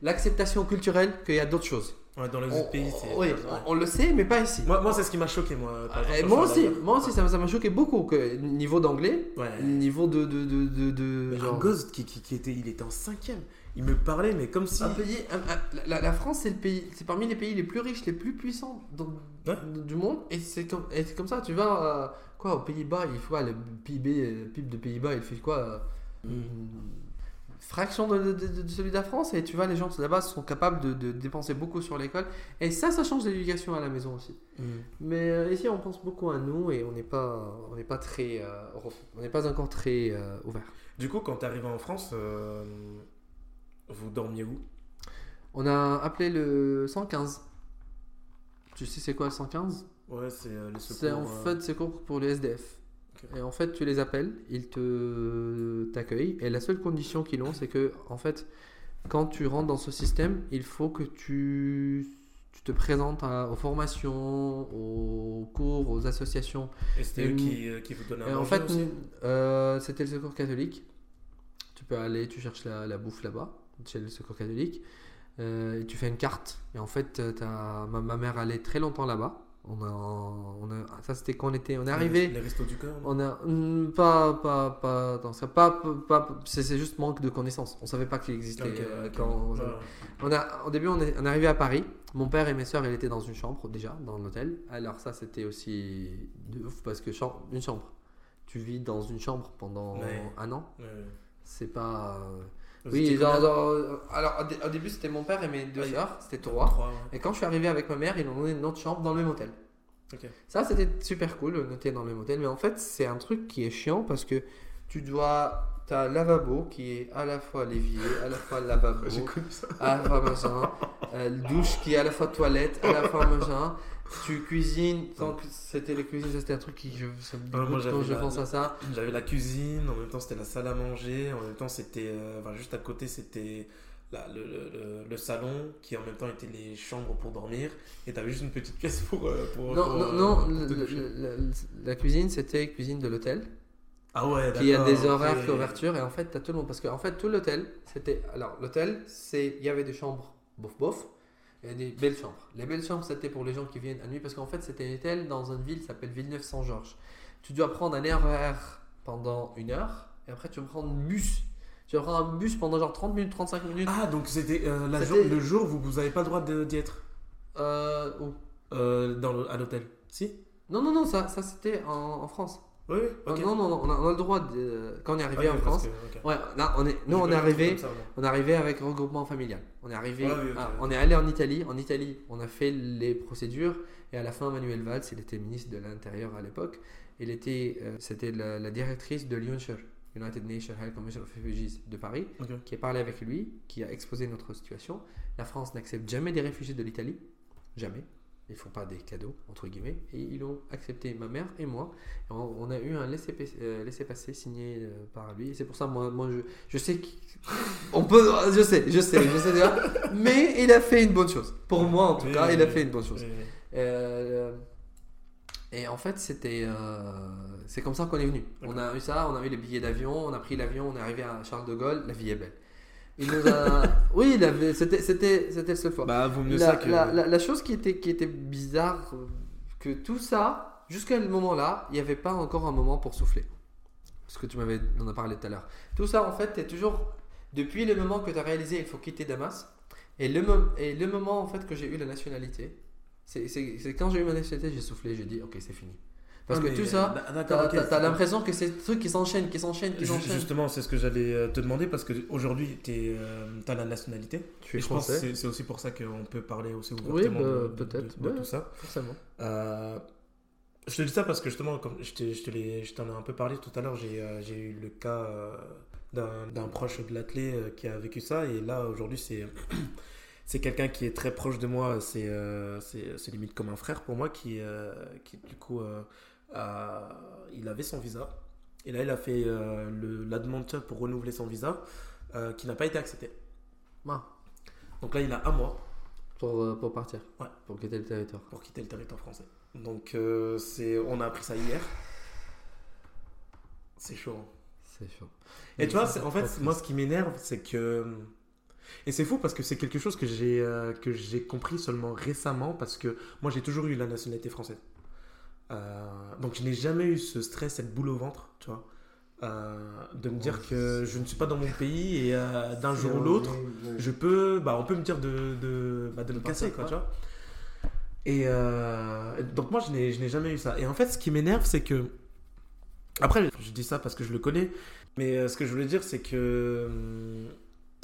l'acceptation culturelle qu'il y a d'autres choses. Ouais, dans les On, autres pays, c'est. oui, ouais. on, on le sait, mais pas ici. Moi, moi c'est ce qui m'a choqué, moi. par exemple, moi aussi, moi aussi, ça m'a- choqué beaucoup que niveau d'anglais, Ouais. niveau de de de de, genre- Un gosse qui, qui, qui était, il était en cinquième. Il me parlait, mais comme si. Un pays, un- un- la, la France, c'est le pays, c'est parmi les pays les plus riches, les plus puissants dans- du monde, et c'est comme, et c'est comme ça. Tu vas euh, quoi aux Pays-Bas, il faut le PIB, euh, PIB de Pays-Bas, il fait quoi euh, une fraction de, de- de- de celui de la France, et tu vois les gens là-bas sont capables de, dépenser beaucoup sur l'école, et ça, ça change l'éducation à la maison aussi. Mm. Mais euh, ici, on pense beaucoup à nous, et on n'est pas, on n'est pas très, euh, on n'est pas encore très euh, ouvert. Du coup, quand t'es arrivé en France, vous dormiez où? On a appelé le 115. Tu sais c'est quoi le 115 Ouais, c'est les secours. C'est en fait secours pour les SDF. Et en fait, tu les appelles, ils te t'accueillent. Et la seule condition qu'ils ont, c'est que en fait, quand tu rentres dans ce système, il faut que tu, tu te présentes à- aux formations, aux cours, aux associations. Et c'était eux qui, euh, qui vous donnaient à en fait, euh, c'était le secours catholique. Tu peux aller, tu cherches la, la bouffe là-bas, chez le secours catholique. Euh, et tu fais une carte. Et en fait, t'as- ma, ma mère allait très longtemps là-bas. On a, on a, ça c'était quand on était, on est arrivé. Les restos du cœur. On a hmm, pas pas pas dans ça pas pas c'est c'est juste manque de connaissances. On savait pas qu'il existait euh, quand on a au début on est, on est arrivé à Paris. Mon père et mes sœurs ils étaient dans une chambre déjà dans l'hôtel. Alors ça c'était aussi de ouf parce que chambre, une chambre. Tu vis dans une chambre pendant Ouais. un an. Ouais. C'est pas euh, oui genre, genre, alors au, dé- au début c'était mon père et mes deux Ouais. sœurs c'était trois. Trois, ouais. Et quand je suis arrivé avec ma mère ils ont donné une autre chambre dans le même hôtel. Ça, c'était super cool, noter dans le même hôtel. Mais en fait, c'est un truc qui est chiant parce que tu dois. T'as un lavabo qui est à la fois l'évier, à la fois le lavabo, *laughs* à la fois machin. euh, douche qui est à la fois toilette, à la fois machin. Tu cuisines. Donc, c'était les cuisines, ça, c'était un truc qui. Je, ça me Ouais, dégoûte quand je la- pense à ça. J'avais la cuisine, en même temps c'était la salle à manger, en même temps c'était. euh, enfin, juste à côté c'était la- le, le- le- salon qui en même temps était les chambres pour dormir. Et t'avais juste une petite pièce pour. euh, pour Non, pour, non, euh, non, pour le- la cuisine, c'était cuisine de l'hôtel. Ah ouais, Qui a d'accord, des horaires ok. d'ouverture et en fait t'as tout le monde parce qu'en fait tout l'hôtel c'était alors l'hôtel c'est il y avait des chambres bof bof et des belles chambres. Les belles chambres c'était pour les gens qui viennent à nuit parce qu'en fait c'était un hôtel dans une ville qui s'appelle Villeneuve-Saint-Georges. Tu dois prendre un RER pendant une heure et après tu vas prendre un bus. Tu vas prendre un bus pendant genre 30 minutes 35 minutes. Ah, donc c'était euh, le jour où vous n'avez pas le droit d'y être. Euh, où? Euh, dans le- à l'hôtel. Si? Non non non ça, ça c'était en, en France Oui, oui, ok. non non non on a, on a le droit de, quand on est arrivé Ah, en oui, France que- ouais là, on est nous on est arrivé ça. On est arrivé avec regroupement familial. On est arrivé, oui, on est allé en Italie. En Italie, on a fait les procédures et à la fin, Manuel Valls, il était ministre de l'Intérieur à l'époque. Il était, euh, c'était la, la directrice de l'UNHCR, United Nations High Commission of Refugees de Paris, qui a parlé avec lui, qui a exposé notre situation. La France n'accepte jamais des réfugiés de l'Italie, jamais. Ils font pas des cadeaux entre guillemets et ils ont accepté ma mère et moi. Et on, on a eu un laissez-passer euh, laissez-passer signé euh, par lui. Et c'est pour ça moi, moi je, je sais qu'on peut, je sais, je sais, je sais déjà. Mais il a fait une bonne chose. Pour moi en tout Oui, cas, oui, il a oui. fait une bonne chose. Euh, et en fait, c'était, euh, c'est comme ça qu'on est venu. On a eu ça, on a eu les billets d'avion, on a pris l'avion, on est arrivé à Charles de Gaulle. La vie est belle. Il nous a, *laughs* oui, il avait- c'était, c'était, c'était le seul fois. Bah, vaut mieux La, ça que. la- la- la chose qui était, qui était bizarre, euh, que tout ça, jusqu'à le moment là, il n'y avait pas encore un moment pour souffler. Parce que tu m'avais, en a parlé tout à l'heure. Tout ça, en fait, es toujours, depuis le moment que tu as réalisé, il faut quitter Damas, et le, et le moment, en fait, que j'ai eu la nationalité, c'est, c'est, c'est quand j'ai eu ma nationalité, j'ai soufflé, j'ai dit, ok, c'est fini. Parce Ah, que tout ça, euh, D'accord, t'as, t'as- t'as c'est- l'impression que c'est des trucs qui s'enchaînent, qui s'enchaînent, qui s'enchaînent. Justement, c'est ce que j'allais euh, te demander parce qu'aujourd'hui, tu as la nationalité. Tu Et es je pense que français, c'est aussi pour ça qu'on peut parler aussi Oui, ouvertement bah, de, de- peut-être, de- de ouais. tout ça. forcément. Euh, je te dis ça parce que justement, comme je t'ai- je te l'ai- je t'en ai un peu parlé tout à l'heure, j'ai euh, eu le cas euh, d'un proche de l'athlète euh, qui a vécu ça. Et là, aujourd'hui, c'est *clears throat* c'est quelqu'un qui est très proche de moi. C'est euh, limite comme un frère pour moi qui, euh, qui du coup, euh, il avait son visa. Et là, il a fait euh, le- la demande pour renouveler son visa euh, qui n'a pas été acceptée. Ah. Donc là, il a un mois. pour, euh, pour partir. Ouais. Pour quitter le territoire. pour quitter le territoire français. Donc, euh, c'est, on a appris ça hier. C'est chaud. hein. C'est chaud. Et tu vois, en fait, moi, ce qui m'énerve, c'est que. Et c'est fou parce que c'est quelque chose que j'ai euh, que j'ai compris seulement récemment parce que moi, j'ai toujours eu la nationalité française. Euh, donc, je n'ai jamais eu ce stress, cette boule au ventre, tu vois. euh, de me dire que je ne suis pas dans mon pays et euh, d'un jour ou l'autre, je peux, bah, on peut me dire de, de, bah, de me casser, quoi, tu vois. Et euh, donc moi, je n'ai, je n'ai jamais eu ça. Et en fait, ce qui m'énerve, c'est que... Après, je dis ça parce que je le connais, mais ce que je voulais dire, c'est que hum,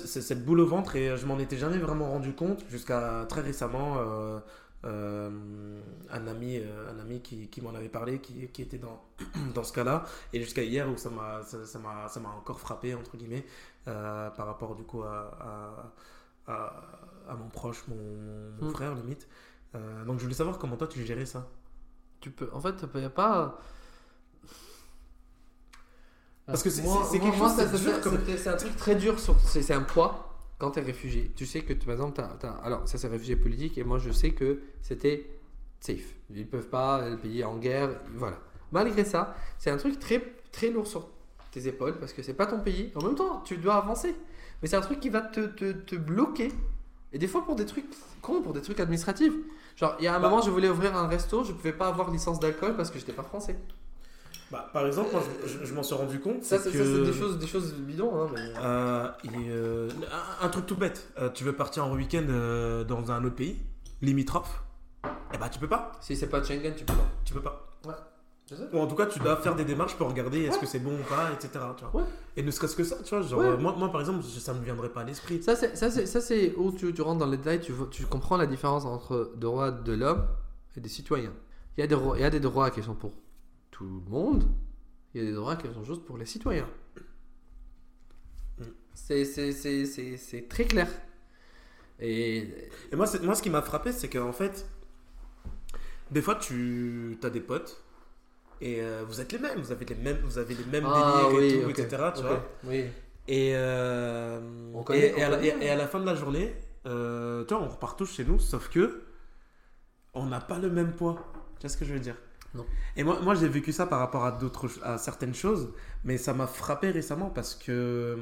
c'est cette boule au ventre et je m'en étais jamais vraiment rendu compte jusqu'à très récemment. Euh, un ami, euh, un ami qui, qui m'en avait parlé, qui, qui était dans, *clears throat* dans ce cas-là, et jusqu'à hier où ça m'a, ça, ça m'a, ça m'a encore frappé entre guillemets euh, par rapport du coup à, à, à, à mon proche, mon, mon Mm. frère limite. Euh, donc je voulais savoir comment toi tu gérais ça. Tu peux, en fait, il n'y a pas. Parce que c'est- quelque moi, chose, c'est un truc très dur, c'est un poids quand tu es réfugié. Tu sais que, par exemple, t'as- t'as- alors ça c'est réfugié politique, et moi je sais que c'était safe. Ils peuvent pas, le pays est en guerre, voilà. Malgré ça, c'est un truc très, très lourd sur tes épaules parce que c'est pas ton pays. En même temps, tu dois avancer. Mais c'est un truc qui va te, te, te bloquer. Et des fois pour des trucs cons, pour des trucs administratifs. Genre, il y a un Bah. moment, je voulais ouvrir un resto, je pouvais pas avoir licence d'alcool parce que j'étais pas français. Bah, par exemple, moi je, je- je m'en suis rendu compte. Ça, c'est que... des choses, des choses bidons. Hein, mais... Euh, et, euh, un, un truc tout bête. Euh, tu veux partir en week-end dans un autre pays, limitrophe, eh bah tu peux pas. Si c'est pas Schengen, tu peux pas. Tu peux pas. Je sais. Ou en tout cas, tu dois faire des démarches pour regarder est-ce que c'est bon ou pas, etc. Tu vois. Ouais. Et ne serait-ce que ça, tu vois. Genre, Ouais. moi, moi, par exemple, ça me viendrait pas à l'esprit. Ça, c'est, où tu, tu rentres dans les détails, tu, comprends la différence entre droits de l'homme et des citoyens. Il y, a des, droits- il y a des droits qui sont pour tout le monde, il y a des droits qui sont juste pour les citoyens. C'est, très clair. Et Et moi, moi ce qui m'a frappé, c'est qu'en fait, des fois, tu as des potes et euh, vous êtes les mêmes. Vous avez les mêmes, vous avez les mêmes Ah, délires et tout, etc. Tu vois. Oui. Et, euh, On et, connaît, et à on la, connaît. et- et à la fin de la journée, euh, tu vois, on repart tous chez nous, sauf que on n'a pas le même poids. Tu vois ce que je veux dire? Et moi, moi j'ai vécu ça par rapport à d'autres, à certaines choses, mais ça m'a frappé récemment parce que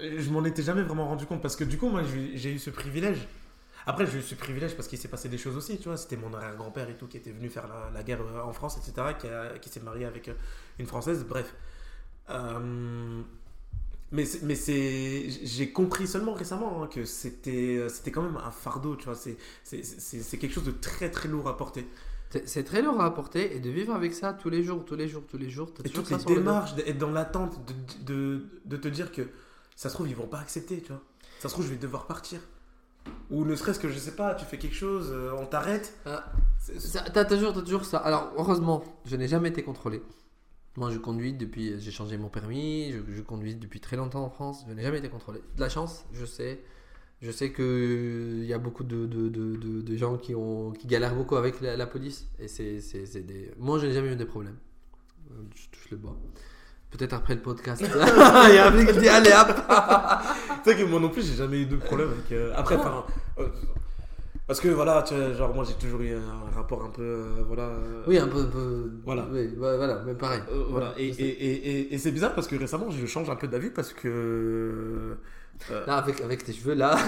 euh, je m'en étais jamais vraiment rendu compte parce que du coup, moi, j'ai eu ce privilège. Après, j'ai eu ce privilège parce qu'il s'est passé des choses aussi, tu vois. C'était mon arrière-grand-père et tout qui était venu faire la, guerre euh, en France, etc., qui, s'est marié avec euh, une Française, bref. Mais j'ai compris seulement récemment hein, que c'était quand même un fardeau tu vois c'est quelque chose de très très lourd à porter C'est, très lourd à apporter et de vivre avec ça tous les jours, tous les jours, tous les jours. et toutes les démarches d'être dans l'attente de, de, de te dire que ça se trouve ils vont pas accepter tu vois ça se trouve je vais devoir partir ou ne serait-ce que je sais pas tu fais quelque chose euh, on t'arrête Ça, T'as toujours, toujours ça. Alors, heureusement, je n'ai jamais été contrôlé. Moi, je conduis depuis. J'ai changé mon permis. Je, je conduis depuis très longtemps en France. Je n'ai jamais été contrôlé. De la chance, je sais. Je sais qu'il y a beaucoup de, de, de, de- gens qui, ont, qui galèrent beaucoup avec la, la police. Et c'est c'est- c'est des. Moi, je n'ai jamais eu des problèmes. Euh, Je touche le bois. Peut-être après le podcast. *laughs* Il y a un mec qui dit Allez, hop tu sais que moi non plus j'ai jamais eu de problème avec euh, après enfin euh, parce que voilà tu vois, genre moi j'ai toujours eu un rapport un peu euh, voilà euh, Oui, un peu. un peu- Voilà. Oui, ouais, voilà, mais pareil. Euh, voilà. Et, je sais. et, et, et- et c'est bizarre parce que récemment, je change un peu d'avis parce que. euh, Là, avec, avec tes cheveux là. *laughs*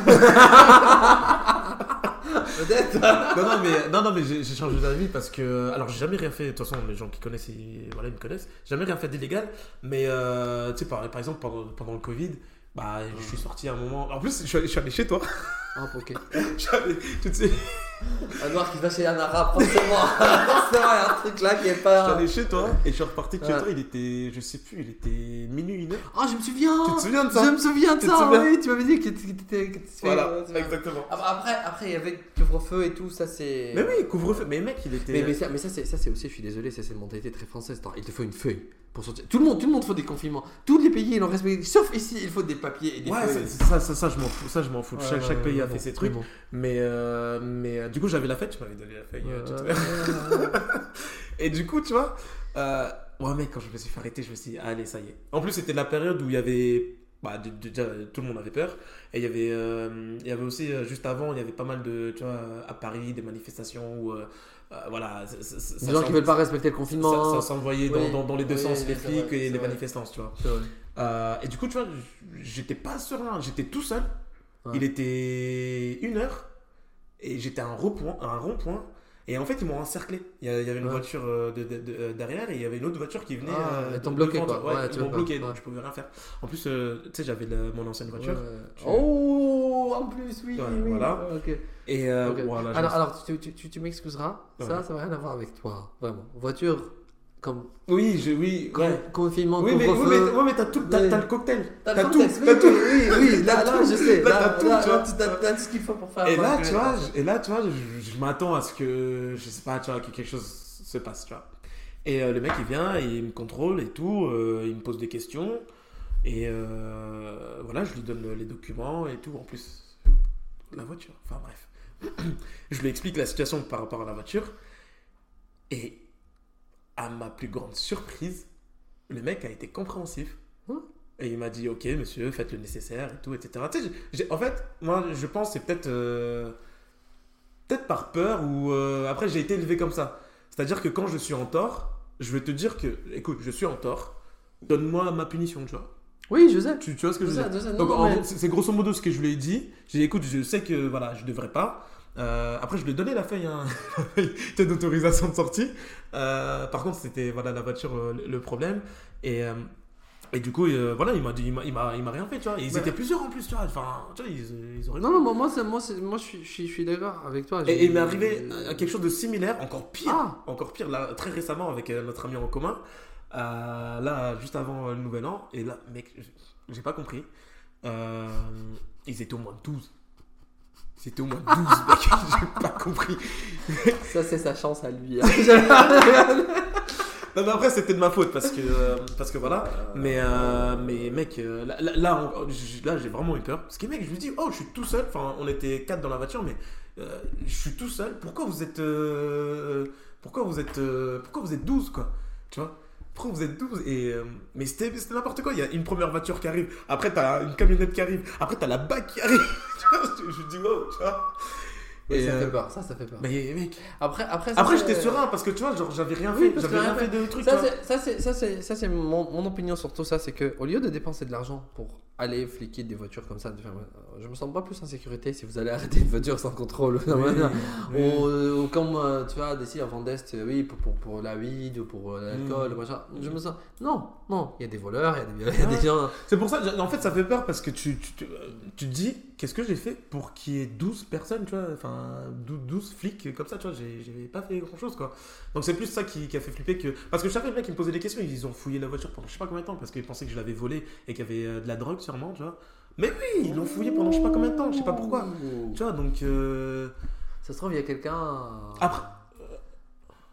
Peut-être. non, non, mais, non, non, mais j'ai j'ai changé d'avis parce que. Alors, j'ai jamais rien fait. De toute façon, les gens qui connaissent, ils, voilà, ils me connaissent. J'ai jamais rien fait d'illégal. Mais, euh, tu sais, par, par exemple, pendant, pendant le Covid, bah, je suis sorti à un moment. En plus, je suis allé, je suis allé chez toi. Hop, ok. Allé, tu sais, Un noir qui va chez un arabe, forcément. *laughs* forcément, il y a un truc là qui est pas. allé chez toi et je suis reparti de chez Ouais. toi. Il était, je sais plus, il était minuit, une heure. Oh, je me souviens. Tu te souviens de ça Je me souviens de Tu ça, oui. Tu m'avais dit que tu étais. Voilà, exactement. Ah, bah, Après, après, il y avait couvre-feu et tout, ça c'est. Mais oui, couvre-feu. Mais mec, il était. Mais, mais ça, mais ça, c'est, ça, c'est aussi, je suis désolé, ça, c'est une mentalité très française. Il te faut une feuille pour sortir. Tout le monde, tout le monde faut des confinements. Tous les pays, ils l'ont respecté. Sauf ici, il faut des papiers et des Ouais, feuilles. ça, ça, ça, je m'en fous. Ça, je m'en fous. Ouais, chaque, chaque ouais, pays a fait ses trucs. bon. Mais, euh, mais euh, du coup, j'avais la fête, tu m'avais donné la feuille. euh, tout à l'heure. *laughs* Et du coup, tu vois, euh, ouais, mec, quand je me suis fait arrêter, je me suis dit, allez, ça y est. En plus, c'était la période où il y avait. bah, dé- déjà, tout le monde avait peur. Et il y avait, euh, il y avait aussi, euh, juste avant, il y avait pas mal de, tu vois, à Paris, des manifestations où, euh, euh, voilà, Des gens qui veulent pas respecter le confinement. ça, ça s'envoyait dans, Oui. dans, dans les deux Oui, sens, les flics et les manifestants, tu vois. Euh, et du coup, tu vois, j'étais pas serein, j'étais tout seul. Ouais. Il était une heure et j'étais à un rond-point. et en fait, ils m'ont encerclé. Il y avait une Ouais. voiture euh, de, de- de- euh, derrière et il y avait une autre voiture qui venait. Ah, euh, t'ont bloqué, quoi. Ouais, ils m'ont bloqué, donc je pouvais rien faire. En plus, tu sais, j'avais mon ancienne voiture. Ouais. Oh, en plus, oui, Ouais, oui. voilà. Ok. Et euh, Ok. voilà, alors, me- alors, tu, tu, tu, tu m'excuseras. Ouais. Ça, ça n'a rien à voir avec toi, vraiment. Voiture, comme Oui, je, oui, con- ouais. confinement, Oui, mais, oui, mais, ouais, mais t'as tout, t'as, t'as le cocktail. T'as T'as le tout, contexte, oui, t'as oui, tout. oui, oui, là, là, *laughs* tout. je sais. Là, Là, t'as tout, là, tu vois. t'as- t'as tout ce qu'il faut pour faire. Et là, tu vois, et là, tu vois, je, je m'attends à ce que, je sais pas, tu vois, que quelque chose se passe, tu vois. Et euh, le mec, il vient, il me contrôle et tout, euh, il me pose des questions. Et euh, voilà, je lui donne les documents et tout. En plus, la voiture, enfin bref. *clears throat* je lui explique la situation par rapport à la voiture. Et à ma plus grande surprise, le mec a été compréhensif. Hein? Et il m'a dit, ok, monsieur, faites le nécessaire et tout, etc. Tu sais, en fait, moi, je pense que c'est peut-être euh, peut-être par peur ou euh, après j'ai été élevé comme ça. C'est-à-dire que quand je suis en tort, je vais te dire que, écoute, je suis en tort, donne-moi ma punition, tu vois. Oui, je sais. Tu, tu vois ce que je Je veux sais, dire je sais. Non, Donc, non, en mais- gros, c'est grosso modo ce que je lui ai dit. J'ai dit, écoute, je sais que voilà, je devrais pas. Euh, après, je lui ai donné la feuille, hein, *laughs* d'autorisation de sortie. Euh, par contre, c'était voilà la voiture euh, le- problème. Et, euh, et du coup, voilà, il m'a dit, il m'a- rien fait, tu vois. Et ils Bah. étaient plusieurs en plus, tu vois. Enfin, tu vois, ils, ils auraient. Non, non, moi, moi, moi, moi je, suis, je, suis, je suis d'accord avec toi. Et, il m'est arrivé à quelque chose de similaire, encore pire, Ah. encore pire, là, très récemment avec notre ami en commun, euh, là, juste avant le nouvel an, et là, mec, j'ai pas compris, Euh, ils étaient au moins 12. Ils étaient au moins 12, mec, *laughs* j'ai pas compris. Ça, c'est sa chance à lui. hein. *laughs* Non, mais après, c'était de ma faute, parce que, parce que voilà, mais, euh, mais mec, là, là, j'ai vraiment eu peur, parce que mec, je me dis, oh, je suis tout seul, enfin, on était quatre dans la voiture, mais euh, je suis tout seul, pourquoi vous êtes, euh, pourquoi vous êtes, pourquoi vous êtes 12, quoi, tu vois? Pourquoi vous êtes 12 et euh, mais c'était c'était n'importe quoi. Il y a une première voiture qui arrive. Après t'as une camionnette qui arrive. Après t'as la bague qui arrive. *laughs* Je, je dis wow tu vois. Oui, Et, ça euh, fait peur. Ça, ça fait peur. mais mec. Après, après, ça, après j'étais serein parce que tu vois genre j'avais rien Oui, fait. j'avais rien fait de truc ça, c'est, ça, c'est, ça, c'est mon, mon opinion sur tout ça. C'est que au lieu de dépenser de l'argent pour aller fliquer des voitures comme ça, euh, je me sens pas plus en sécurité si vous allez *laughs* arrêter une voiture sans contrôle. Oui, oui. Ou, euh, ou comme euh, tu vois, d'ici à Vendeste, euh, oui, pour, pour, pour la weed ou pour l'alcool, Mm. machin. Je me sens. Non, non, il y a des voleurs, il y a des, *laughs* des gens. C'est pour ça, en fait, ça fait peur parce que tu, tu, tu, tu te dis, qu'est-ce que j'ai fait pour qu'il y ait 12 personnes, tu vois, enfin, 12, 12 flics comme ça, tu vois, j'ai pas fait grand chose, quoi. Donc c'est plus ça qui, qui a fait flipper que. Parce que chaque mec, il me posait des questions, ils ont fouillé la voiture pendant je sais pas combien de temps, parce qu'ils pensaient que je l'avais volée et qu'il y avait de la drogue, sûrement, tu vois. Mais oui, ils l'ont fouillé pendant je sais pas combien de temps, je sais pas pourquoi. Tu vois, donc. euh, Ça se trouve, il y a quelqu'un. Après.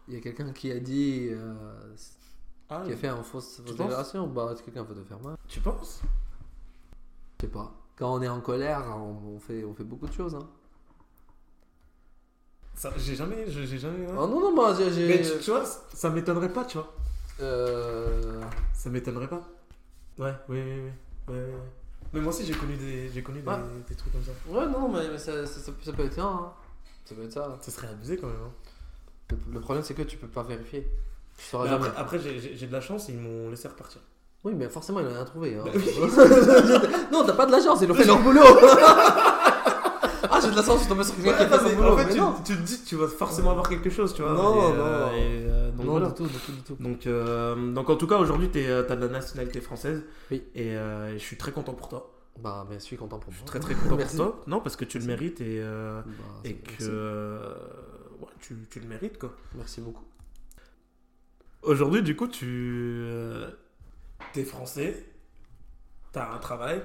Il y a quelqu'un qui a dit. euh, Ah, qui a fait un fausse, fausse déclaration. Bah, quelqu'un peut te faire mal Tu penses? Je sais pas. Quand on est en colère, on, on fait, on fait beaucoup de choses. Hein. Ça, J'ai jamais. J'ai jamais. ouais. Oh non, non, moi j'ai. j'ai- Mais tu, tu vois, ça m'étonnerait pas, tu vois. Euh, Ça m'étonnerait pas. Ouais, oui, oui, oui. Ouais, ouais, ouais. Mais moi aussi, j'ai connu des, j'ai connu des, Ouais. des trucs comme ça. Ouais, non, mais, mais ça, ça, ça- ça peut être ça. hein. Ça peut être ça. Ça serait abusé quand même. hein. Le, le problème, c'est que tu peux pas vérifier. Tu jamais. après, après, j'ai- j'ai j'ai de la chance, ils m'ont laissé repartir. Oui, mais forcément, il en a trouvé. Hein. Bah oui. *laughs* non, t'as pas de la chance, ils ont fait *laughs* leur boulot. *laughs* j'ai de la chance, je suis tombé sur quelqu'un qui a fait son mais boulot. en fait, mais tu, te dis que tu vas forcément avoir quelque chose, tu vois. Non, euh, non. euh, donc, non, voilà. du tout, du tout, du tout. Donc, euh, donc en tout cas, aujourd'hui, tu as de la nationalité française. Oui. Et euh, je suis très content pour toi. Bah, mais je suis content pour Je suis moi. très très content pour toi. Non, parce que tu le mérites et, euh, Bah, et que euh, ouais, tu, tu le mérites, quoi. Merci beaucoup. Aujourd'hui, du coup, tu euh, es français, tu as un travail.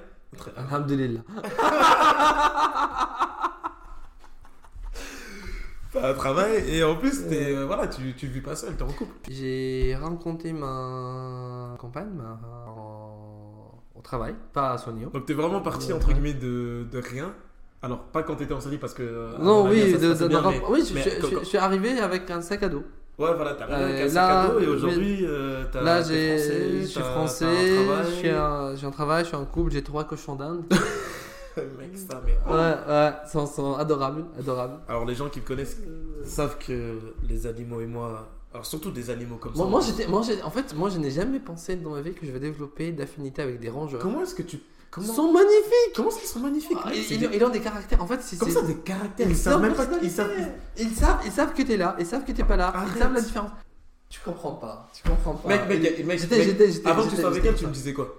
Alhamdulillah. *laughs* T'as un travail et en plus, euh, voilà, tu, tu vis pas seul, t'es en couple. J'ai rencontré ma compagne ma- en- au travail, pas à Sonio. Donc t'es vraiment parti, entre guillemets, de, de rien. Alors, pas quand t'étais en série parce que. euh, Non, oui, ça se de, passait de- bien, de- mais- oui je, mais je- quand- je- je suis arrivé avec un sac à dos. Ouais, voilà, t'as arrivé avec Euh, un sac là, à dos et aujourd'hui, euh, t'as- Là, j'ai, je suis français, un, j'ai un travail, je suis en couple, j'ai trois cochons d'Inde. *laughs* *laughs* Mec, ça, mais- ouais, ouais, ils sont, sont adorables, adorables. Alors, les gens qui me connaissent savent que les animaux et moi. Alors, surtout des animaux comme Moi, ça. moi, j'étais, moi, j'ai- en fait, moi, je n'ai jamais pensé dans ma vie que je vais développer d'affinité avec des rongeurs. Comment est-ce que tu. Comment, Ils sont magnifiques. comment est-ce qu'ils sont magnifiques? Ah, ils, ils des- ont, ils ont des caractères. En fait, c'est, Comme ça, des caractères. Ils Ils savent même pas. Ils savent. Ils savent, ils savent que t'es là, ils savent que t'es pas là, Arrête. ils savent la différence. Tu comprends pas, tu comprends pas. Mec, mec, mec, j'étais, mec, j'étais, j'étais. Avant que tu sois avec elle, tu me ça. disais quoi?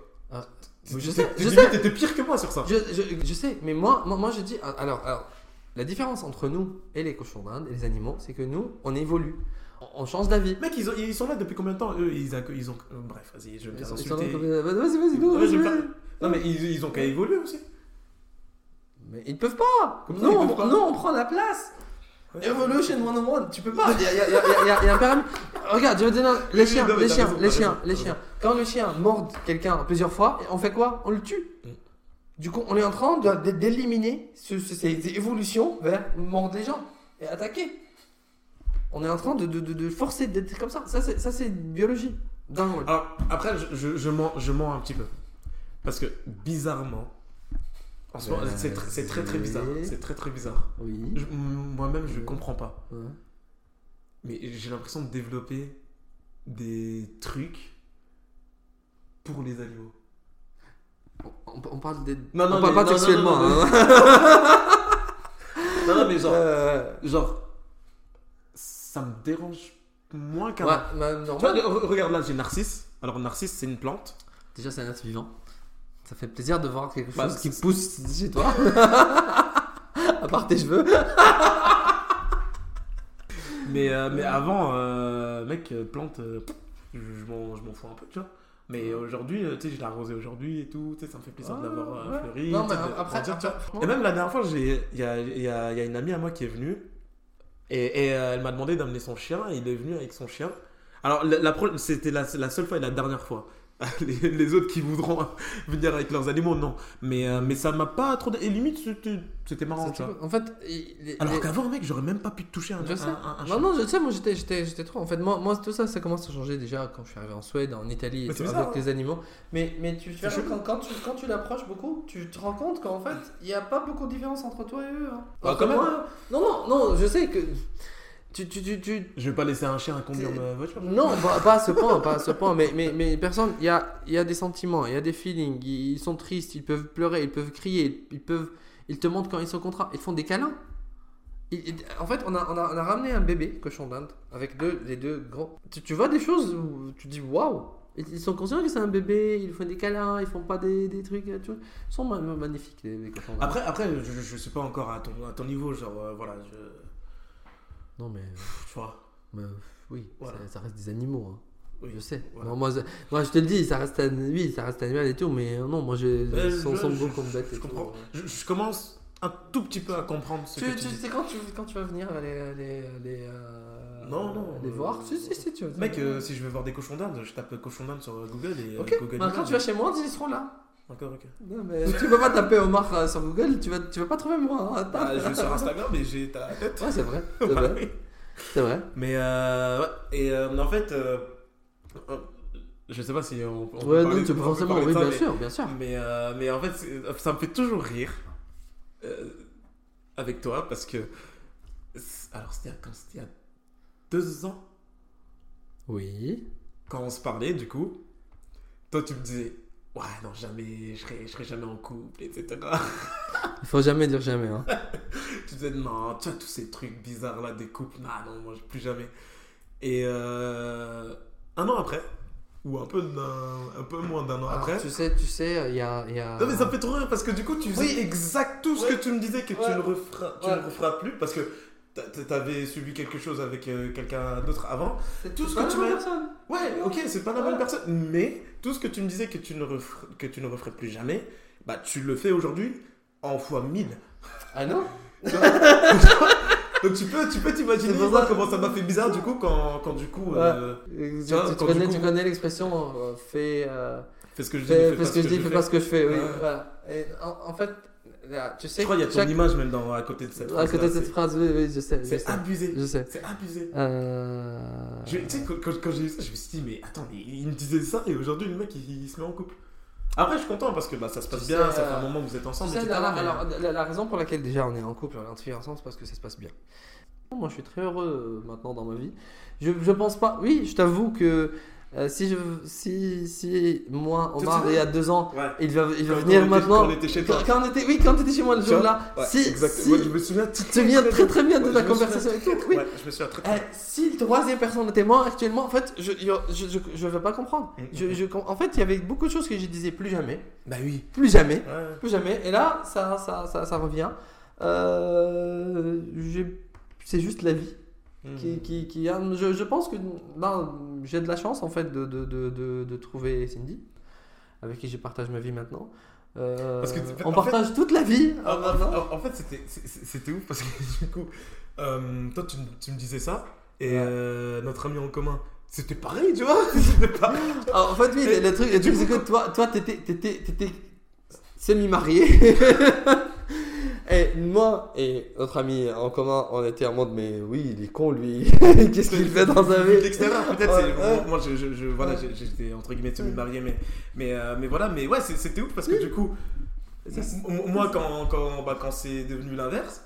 Je sais, tu je sais. T'étais pire que moi sur ça. Je, je, je sais, mais moi, moi, moi je dis. Alors, alors, la différence entre nous et les cochons d'Inde et les animaux, c'est que nous, on évolue. On, on change d'avis. Mec, ils, ont- ils sont là depuis combien de temps Eux, ils, a- ils ont. euh, bref, vas-y, je vais insulter. comme- Vas-y, vas-y, Ouais, Non, mais ils, ils ont qu'à évoluer aussi. Mais ils peuvent pas. Comment ça, non, ils on, peuvent pas non, on prend la place. Evolution one on one, tu peux pas. Il y a, il y a- il y a- il y a- il y a un paramètre. Regarde, je vais te donner un- les Oui, chiens, non, mais les t'as chiens, raison, les t'as chiens, raison, les t'as chiens. Quand le chien mord quelqu'un plusieurs fois, on fait quoi? On le tue. Mm. Du coup, on est en train de- d'éliminer ce- ce- ces évolutions vers mordre les gens et attaquer. On est en train de, de, de- de forcer d'être comme ça. Ça, c'est ça, c'est biologie. Alors, après, je, je, je mens, je mens un petit peu. Parce que, bizarrement, en ce moment, c'est tr- c'est très très bizarre. c'est- très très bizarre. Oui. Je- Moi-même, je Oui. comprends pas. Ouais. Mais j'ai l'impression de développer des trucs pour les animaux. On, on parle des. Non, non, on parle mais- pas non, non, textuellement. non, non, hein. *laughs* Non, non, mais genre, Euh, genre ça me dérange moins ouais, qu'avant. bah, Tu vois, normal. re- regarde là, j'ai Narcisse. Alors, Narcisse, c'est une plante. Déjà, c'est un être vivant. Ça fait plaisir de voir quelque chose Bah, qui c'est- pousse chez toi. *laughs* à part tes cheveux. *laughs* Mais, euh, mais avant, euh, mec, euh, plante, euh, je, je m'en fous un peu, tu vois. Mais aujourd'hui, tu sais, je l'ai arrosé aujourd'hui et tout, tu sais, ça me fait plaisir de l'avoir Ouais. fleuri. Non, mais après, tu vois. après, Et même la dernière fois, il y a, y, a, y a une amie à moi qui est venue et, et, elle m'a demandé d'amener son chien et il est venu avec son chien. Alors, la, la c'était la, la seule fois et la dernière fois. *laughs* Les, les autres qui voudront *laughs* venir avec leurs animaux, non. Mais, euh, mais ça m'a pas trop. Et limite, c'était marrant, vois. En fait, les- Alors les- qu'avant, mec, j'aurais même pas pu te toucher un, Je un- sais. un- un non, non, je sais, moi j'étais, j'étais, j'étais trop. En fait, moi, moi, tout ça, ça commence à changer déjà quand je suis arrivé en Suède, en Italie, et tout, avec hein. les animaux. Mais, mais tu, tu quand, quand tu, quand tu l'approches beaucoup, tu te rends compte qu'en fait, il n'y a pas beaucoup de différence entre toi et eux. hein. Ah, quand même. moi- Non, non, non, je sais que. Tu, tu, tu, tu, Je vais pas laisser un chien conduire ma voiture. Non, pas, pas à ce point, pas à ce point. Mais, mais, mais personne, il y a, il y a des sentiments, il y a des feelings. Ils, sont tristes, ils peuvent pleurer, ils peuvent crier, ils peuvent, ils te montrent quand ils sont contrats, ils font des câlins. Ils- en fait, on a, on, a, on a ramené un bébé cochon d'Inde avec deux, les deux grands. Tu, tu vois des choses où tu dis waouh. Ils sont conscients que c'est un bébé, ils font des câlins, ils font pas des, des trucs. Tu vois. Ils sont ma- magnifiques les, les cochons d'Inde. Après, après je, je suis pas encore à ton, à ton niveau, genre, euh, voilà, je. Non mais, Tu vois. mais, oui, Voilà. ça, ça reste des animaux. hein. Oui. Je sais. Voilà. Moi, moi, je- moi, je te le dis, ça reste, un- oui, ça reste animal et tout, mais euh, non, moi, je, Mais sont, je- comme bêtes. et Je tout. comprends. Je, je commence un tout petit peu à comprendre ce Tu, que tu tu sais quand tu, quand tu vas venir les, les, les, euh, Non, non, les euh, voir? Si, si, si, tu vas Mec, euh, si je veux voir des cochons d'Inde, je tape cochon d'Inde sur Google et euh, Ok, Google bah, quand tu vas chez moi, ils seront là. D'accord, ok. Non, mais tu peux pas taper Omar euh, sur Google, tu vas, tu vas pas trouver moi. hein, Bah, je vais sur Instagram et j'ai ta tête. Ouais, c'est vrai, *laughs* c'est Bah vrai. oui. C'est vrai. Mais euh, ouais. Et euh, en fait, euh, je sais pas si on, on peut Ouais, non, tu peux forcément, oui, bien mais- sûr, bien sûr. Mais, euh, mais en fait, ça me fait toujours rire euh, avec toi parce que. Alors, c'était quand c'était il y a deux ans Oui. quand on se parlait, du coup. Toi, tu me disais, ouais, non, jamais, je serai, je serai jamais en couple, etc. Il faut jamais dire jamais. Hein. *laughs* tu disais, non, tu vois, tous ces trucs bizarres là, des couples, non, non, moi, plus jamais. Et euh, un an après, ou un peu, d'un- un peu moins d'un an Alors, après. tu sais, tu sais, il y a, y a... Non mais ça me fait trop rire parce que du coup tu faisais Oui. exact tout ce Ouais. que tu me disais que tu ne referas, tu Ouais. ne referas plus parce que t'avais subi quelque chose avec euh, quelqu'un d'autre avant. C'est tout ce pas que la tu même m'as- personne. Ouais, ok, c'est pas la même personne, mais tout ce que tu me disais que tu ne referais, que tu ne referais plus jamais, bah tu le fais aujourd'hui en fois 1000. Ah non *laughs* Donc tu peux tu peux t'imaginer ça- comment ça m'a fait bizarre du coup quand, quand du coup euh, Tu, Tu vois, tu quand connais, du coup- tu connais l'expression euh, fais, euh, fais ce que je dis, fais, ce que je dis, fais pas ce que je fais. Oui, Ouais. voilà. Et en, en fait, tu sais, Je crois qu'il y a ton chaque- image même dans, à côté de cette à côté de cette phrase, oui, oui, je sais. C'est abusé. Je sais. C'est abusé. Euh, Je- Tu sais, quand, quand- quand j'ai vu ça, je me suis dit, mais attends, mais il me disait ça et aujourd'hui, le mec, il, il se met en couple. Après, je suis content parce que bah, ça se passe Tu bien, sais, ça fait euh, un moment que vous êtes Tu ensemble, sais, la, mais- alors, la- la raison pour laquelle déjà on est en couple, on est en ensemble, c'est parce que ça se passe bien. Moi, je suis très heureux euh, maintenant dans ma vie. Je, je pense pas. Oui, je t'avoue que euh, si je, si, si moi, Tu Omar, il y a deux ans, Ouais. il va, il va Quand venir on était- maintenant. Quand on était chez toi. Quand, quand on était, oui, quand on était chez moi le Tu jour-là, Ouais, si, si- Ouais, je me souviens tu te souviens très très bien de la conversation tout. Oui. Ouais, je me souviens très très si le troisième personne était moi actuellement, en fait, je je, je, je veux pas comprendre. Mm, Je, mm. je, en fait, il y avait beaucoup de choses que je disais plus jamais, Bah oui. plus jamais, Ouais. plus jamais. Et là, ça, ça, ça, ça revient. Euh, c'est juste la vie qui, Mhm. qui, qui a- je, je pense que ben, j'ai de la chance en fait de, de, de, de, trouver Cindy, avec qui je partage ma vie maintenant. Euh, Parce que, on partage toute la vie. En, maintenant. en- en fait, c'était- ouf parce que *laughs* du coup, euh, toi, tu, me- tu me disais ça et euh, notre ami en commun, c'était pareil, tu vois. *laughs* Ah, en fait, oui, Et le truc, le du coup, que toi, toi, t'étais semi-marié. *laughs* et moi et notre ami en commun, on était en mode, mais oui, il est con, lui. *laughs* Qu'est-ce qu'il fait dans de vie? L'extérieur, peut-être. Ouais, ouais. moi- je, je- je- voilà, Ouais. j'étais entre guillemets semi-marié, mais, mais, euh, mais voilà, mais ouais, c'était ouf parce que du coup, Ça, moi, quand, quand, bah, quand c'est devenu l'inverse,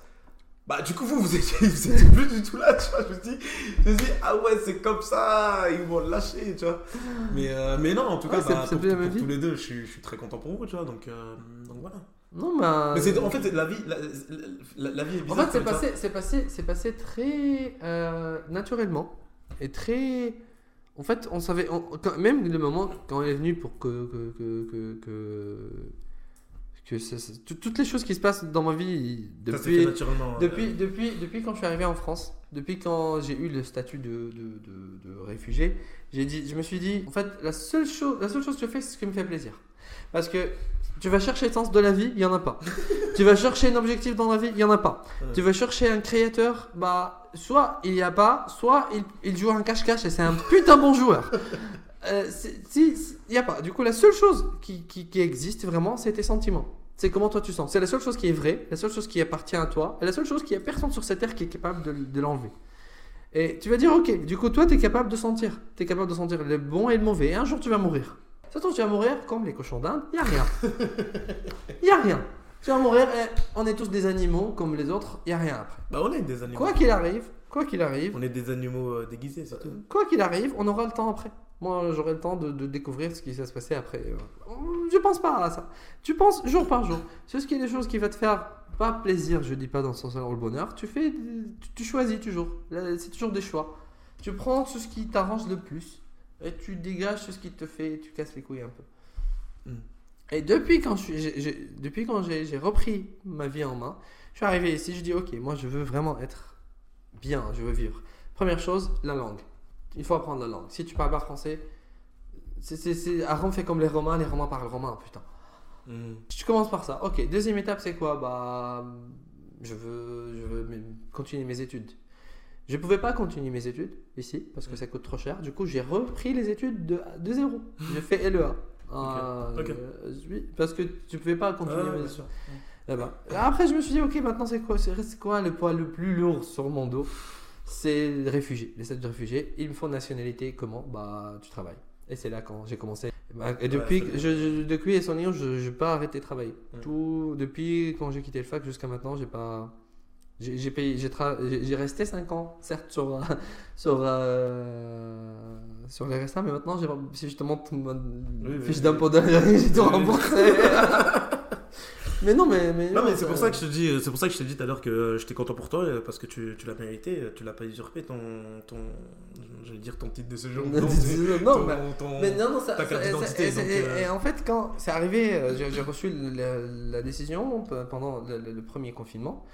bah, du coup, vous, vous étiez, vous étiez plus du tout là, tu vois. Je me dis, je me dis ah ouais, c'est comme ça, ils vont le lâcher, tu vois. Mais, euh, mais non, en tout Ouais, cas, c'est- bah, pour, pour tous les deux, je suis, je suis très content pour vous, tu vois. Donc, euh, donc voilà. Non, mais. Mais c'est, en fait, la vie, la, la- la vie est En bizarre. fait, c'est passé, c'est passé, c'est passé très euh, naturellement et très. En fait, on savait, on- quand, même le moment quand elle est venue pour que que que que que, que ça- ça- tout- toutes les choses qui se passent dans ma vie depuis naturellement. depuis euh, depuis depuis quand je suis arrivé en France, depuis quand j'ai eu le statut de de, de, de réfugié, j'ai dit, je me suis dit, en fait, la seule chose, la seule chose que je fais, c'est ce qui me fait plaisir, parce que tu vas chercher le sens de la vie, il y en a pas. tu vas chercher un objectif dans la vie, il y en a pas. Ouais. Tu vas chercher un créateur, bah, soit il y a pas, soit il, il joue un cache-cache et c'est un putain bon joueur. Euh, si, il y a pas. Du coup, la seule chose qui, qui, qui existe vraiment, c'est tes sentiments. C'est comment toi tu sens. C'est la seule chose qui est vraie, la seule chose qui appartient à toi, et la seule chose qu'il n'y a personne sur cette terre qui est capable de, de l'enlever. Et tu vas dire, ok, du coup, toi, tu es capable de sentir. Tu es capable de sentir le bon et le mauvais. Et un jour, tu vas mourir. Ça trouve, tu vas mourir comme les cochons d'Inde, il n'y a rien. Il n'y a rien. Tu vas mourir et on est tous des animaux comme les autres, il n'y a rien après. Bah, on est des animaux. Quoi qu'il arrive, quoi qu'il arrive, On est des animaux euh, déguisés, c'est tout. quoi qu'il arrive, on aura le temps après. Moi, j'aurai le temps de, de découvrir ce qui va se passer après. Je pense pas à ça. Tu penses jour par jour. C'est ce qui est des choses qui va te faire pas plaisir, je dis pas dans le sens le bonheur. Tu fais, tu, tu choisis toujours. C'est toujours des choix. Tu prends ce qui t'arrange le plus et tu dégages ce qui te fait, tu casses les couilles un peu. Mm. Et depuis quand je suis- depuis quand j'ai repris ma vie en main, je suis arrivé ici, je dis ok, moi je veux vraiment être bien, je veux vivre. Première chose, la langue. Il faut apprendre la langue. Si tu parles pas français, c'est, à Rome fait comme les Romains, les Romains parlent romain, putain. Mm. Tu commences par ça. Ok, deuxième étape, c'est quoi? Bah, je veux, je veux continuer mes études. Je pouvais pas continuer mes études ici parce que ça coûte trop cher. Du coup, j'ai repris les études de, de zéro. J'ai fait LEA. Euh, euh, oui, parce que tu pouvais pas continuer Ouais, mes études là-bas. Après, je me suis dit, ok, maintenant c'est quoi, c'est c'est quoi le poids le plus lourd sur mon dos? C'est les réfugiés, les statuts de réfugiés. Il me faut nationalité, comment? Bah, tu travailles. Et c'est là quand j'ai commencé. Bah, Et depuis, Ouais, je, je- depuis son Lyon, je n'ai pas arrêté de travailler. Ouais. Tout, depuis quand j'ai quitté le fac jusqu'à maintenant, j'ai pas. J'ai payé, j'ai tra- resté 5 ans, certes, sur, euh, *laughs* sur, euh, sur les RSA, mais maintenant, si je te montre mon Oui, fiche oui, d'impôt derrière, *laughs* j'ai tout Oui, oui. remboursé. *laughs* mais non, mais. mais Non, mais c'est pour ça que je te dis, c'est pour ça que je t'ai dit tout à l'heure que euh, j'étais content pour toi parce que tu, tu l'as mérité, tu l'as pas usurpé ton, ton, je vais dire ton titre de séjour. non, ton- mais- ton- Mais non, non, ça, ta carte d'identité, et, euh, et en fait, quand c'est arrivé, j'ai reçu la, la décision pe- pendant le, le- le premier confinement.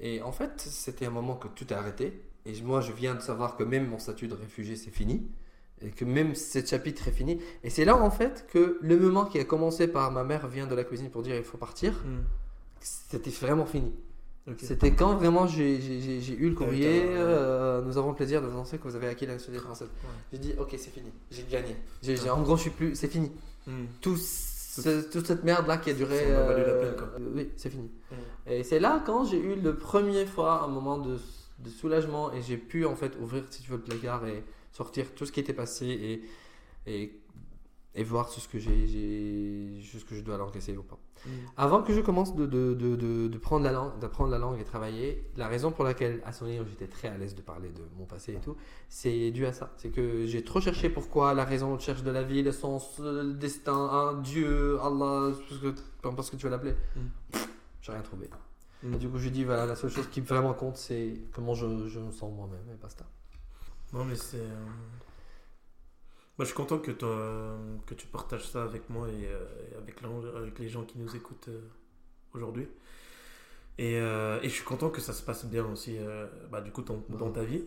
Et en fait, c'était un moment que tout a arrêté. Et moi, je viens de savoir que même mon statut de réfugié, c'est fini. Et que même ce chapitre est fini. Et c'est là, en fait, que le moment qui a commencé par ma mère vient de la cuisine pour dire il faut partir, Hmm. c'était vraiment fini. C'était quand vraiment j'ai eu le courrier, euh, nous avons le plaisir de vous annoncer que vous avez acquis la nationalité française. Ouais. J'ai dit ok c'est fini, j'ai gagné. En gros je suis plus, c'est fini. Hmm. Tout, C'est toute cette merde là qui a duré. Ça a valu la euh, peine, quoi. euh, oui, c'est fini. Mm. Et c'est là quand j'ai eu le premier fois un moment de, de soulagement et j'ai pu en fait ouvrir si tu veux le placard et sortir tout ce qui était passé et, et, et voir ce que j'ai, j'ai ce que je dois l'encaisser ou pas. Mm. Avant que je commence de, de, de, de, de prendre la langue, d'apprendre la langue et travailler, la raison pour laquelle à son niveau j'étais très à l'aise de parler de mon passé et tout, c'est dû à ça. C'est que j'ai trop cherché pourquoi, la raison, je cherche de la vie, le sens, le destin, un Dieu, Allah, parce que, peu importe ce que tu veux l'appeler. Mm. J'ai rien trouvé. Et du coup, je dis, voilà, la seule chose qui vraiment compte, c'est comment je, je me sens moi-même et basta. Non, mais c'est. euh, Moi, je suis content que, que tu partages ça avec moi et, euh, et avec, avec les gens qui nous écoutent euh, aujourd'hui. Et, euh, et je suis content que ça se passe bien aussi, euh, bah, du coup, dans, dans ta vie.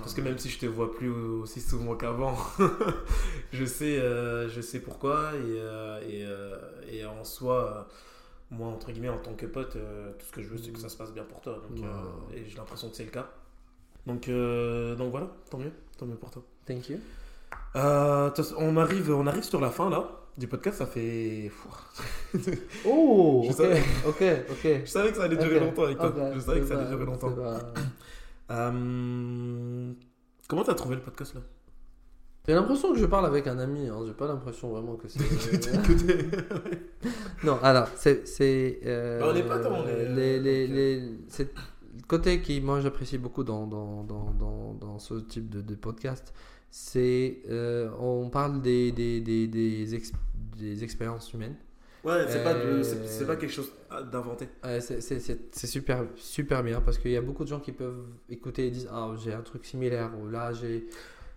Parce que même si je te vois plus aussi souvent qu'avant, *laughs* je, sais, euh, je sais pourquoi. Et, et, et en soi, moi, entre guillemets, en tant que pote, tout ce que je veux, c'est que ça se passe bien pour toi. Donc, et j'ai l'impression que c'est le cas. Donc, donc voilà, tant mieux, tant mieux pour toi. Thank you. Euh, on, arrive, on arrive sur la fin là du podcast, ça fait. Oh, *laughs* Je ok, savais. ok, *laughs* ok. Je savais que ça allait durer longtemps avec toi. ok, je savais que ça allait durer longtemps. Euh, Comment t'as trouvé le podcast là? J'ai l'impression que je parle avec un ami, hein. j'ai pas l'impression vraiment que c'est. *laughs* Non, alors, c'est. c'est, euh, Bah, on est pas dans les- les, les, c'est le côté qui, moi, j'apprécie beaucoup dans, dans, dans, dans, dans ce type de, de podcast, c'est. euh, on parle des, des, des, des, des expériences humaines. Ouais, c'est pas, Euh, c'est pas quelque chose d'inventé. Ouais, c'est- super, super bien parce qu'il y a beaucoup de gens qui peuvent écouter et disent Ah, j'ai un truc similaire ou là j'ai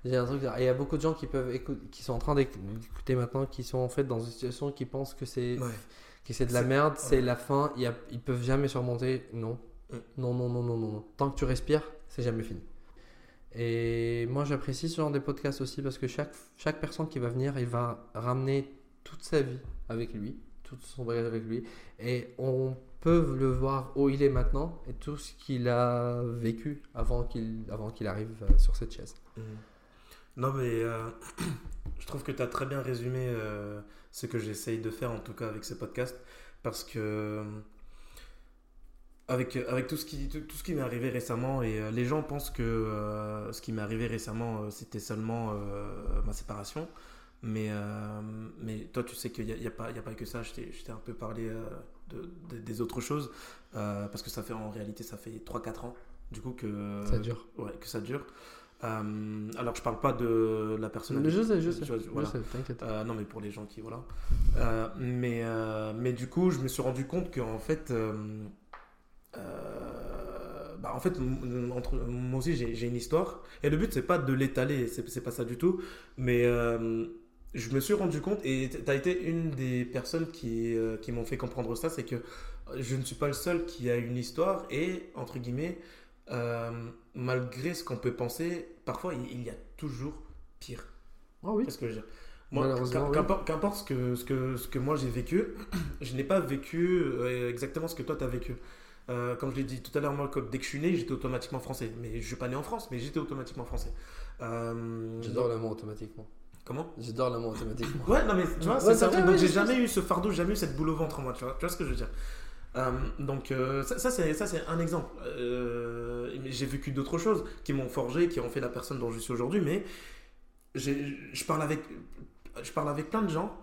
j'ai un truc. Et il y a beaucoup de gens qui, peuvent écouter, qui sont en train d'éc- d'écouter maintenant qui sont en fait dans une situation qui pensent que c'est Ouais. que c'est de la merde, ouais. c'est la fin, il y a, ils peuvent jamais surmonter. Non. Mm. non, non, non, non, non, non. Tant que tu respires, c'est jamais fini. Et moi j'apprécie ce genre de podcast aussi parce que chaque, chaque personne qui va venir, il va ramener toute sa vie avec lui, tout son bagage avec lui, et on peut le voir où il est maintenant et tout ce qu'il a vécu avant qu'il avant arrive euh, sur cette chaise. Mhm. Non, mais euh, *clears throat* je trouve que tu as très bien résumé euh, ce que j'essaye de faire, en tout cas avec ce podcast, parce que avec, avec tout ce qui, tout, tout ce qui m'est arrivé récemment, et euh, les gens pensent que euh, ce qui m'est arrivé récemment, euh, c'était seulement euh, ma séparation. Mais, euh, mais toi, tu sais qu'il n'y a, y a, pas- y a pas que ça. Je t'ai un peu parlé euh, de, de- des autres choses, euh, parce que ça fait en réalité, ça fait 3-4 ans, du coup, que Ça dure. Ouais, que ça dure. Euh, alors, je parle pas de la personne. avec- Je sais, je sais. voilà. sais, t'inquiète. Euh, non, mais pour les gens qui. Voilà. Euh, mais, euh, mais du coup, je me suis rendu compte qu'en fait. Euh, bah, en fait, entre, moi aussi, j'ai une histoire. Et le but, c'est pas de l'étaler, c'est pas ça du tout. Mais euh, je me suis rendu compte, et tu as été une des personnes qui, euh, qui m'ont fait comprendre ça, c'est que je ne suis pas le seul qui a une histoire. Et, entre guillemets, malgré ce qu'on peut penser, parfois, il, y a toujours pire. Ah oui. Qu'est-ce que je Moi, oui. qu'importe ce que, ce, que, ce que moi j'ai vécu, *clears throat* je n'ai pas vécu exactement ce que toi tu as vécu. Euh, comme je l'ai dit tout à l'heure, moi, dès que je suis né, j'étais automatiquement français. Mais je ne suis pas né en France, mais j'étais automatiquement français. Euh, J'adore le mot automatiquement. Comment? J'adore le mot automatiquement. Ouais, non, mais tu vois, Ouais, c'est c'est ça. vrai, Donc, ouais, j'ai jamais eu ce fardeau, jamais eu cette boule au ventre en moi, tu vois, tu vois ce que je veux dire. Euh, donc, euh, ça, ça, c'est ça, c'est un exemple. Euh, j'ai vécu d'autres choses qui m'ont forgé, qui ont fait la personne dont je suis aujourd'hui, mais je parle, avec, je parle avec plein de gens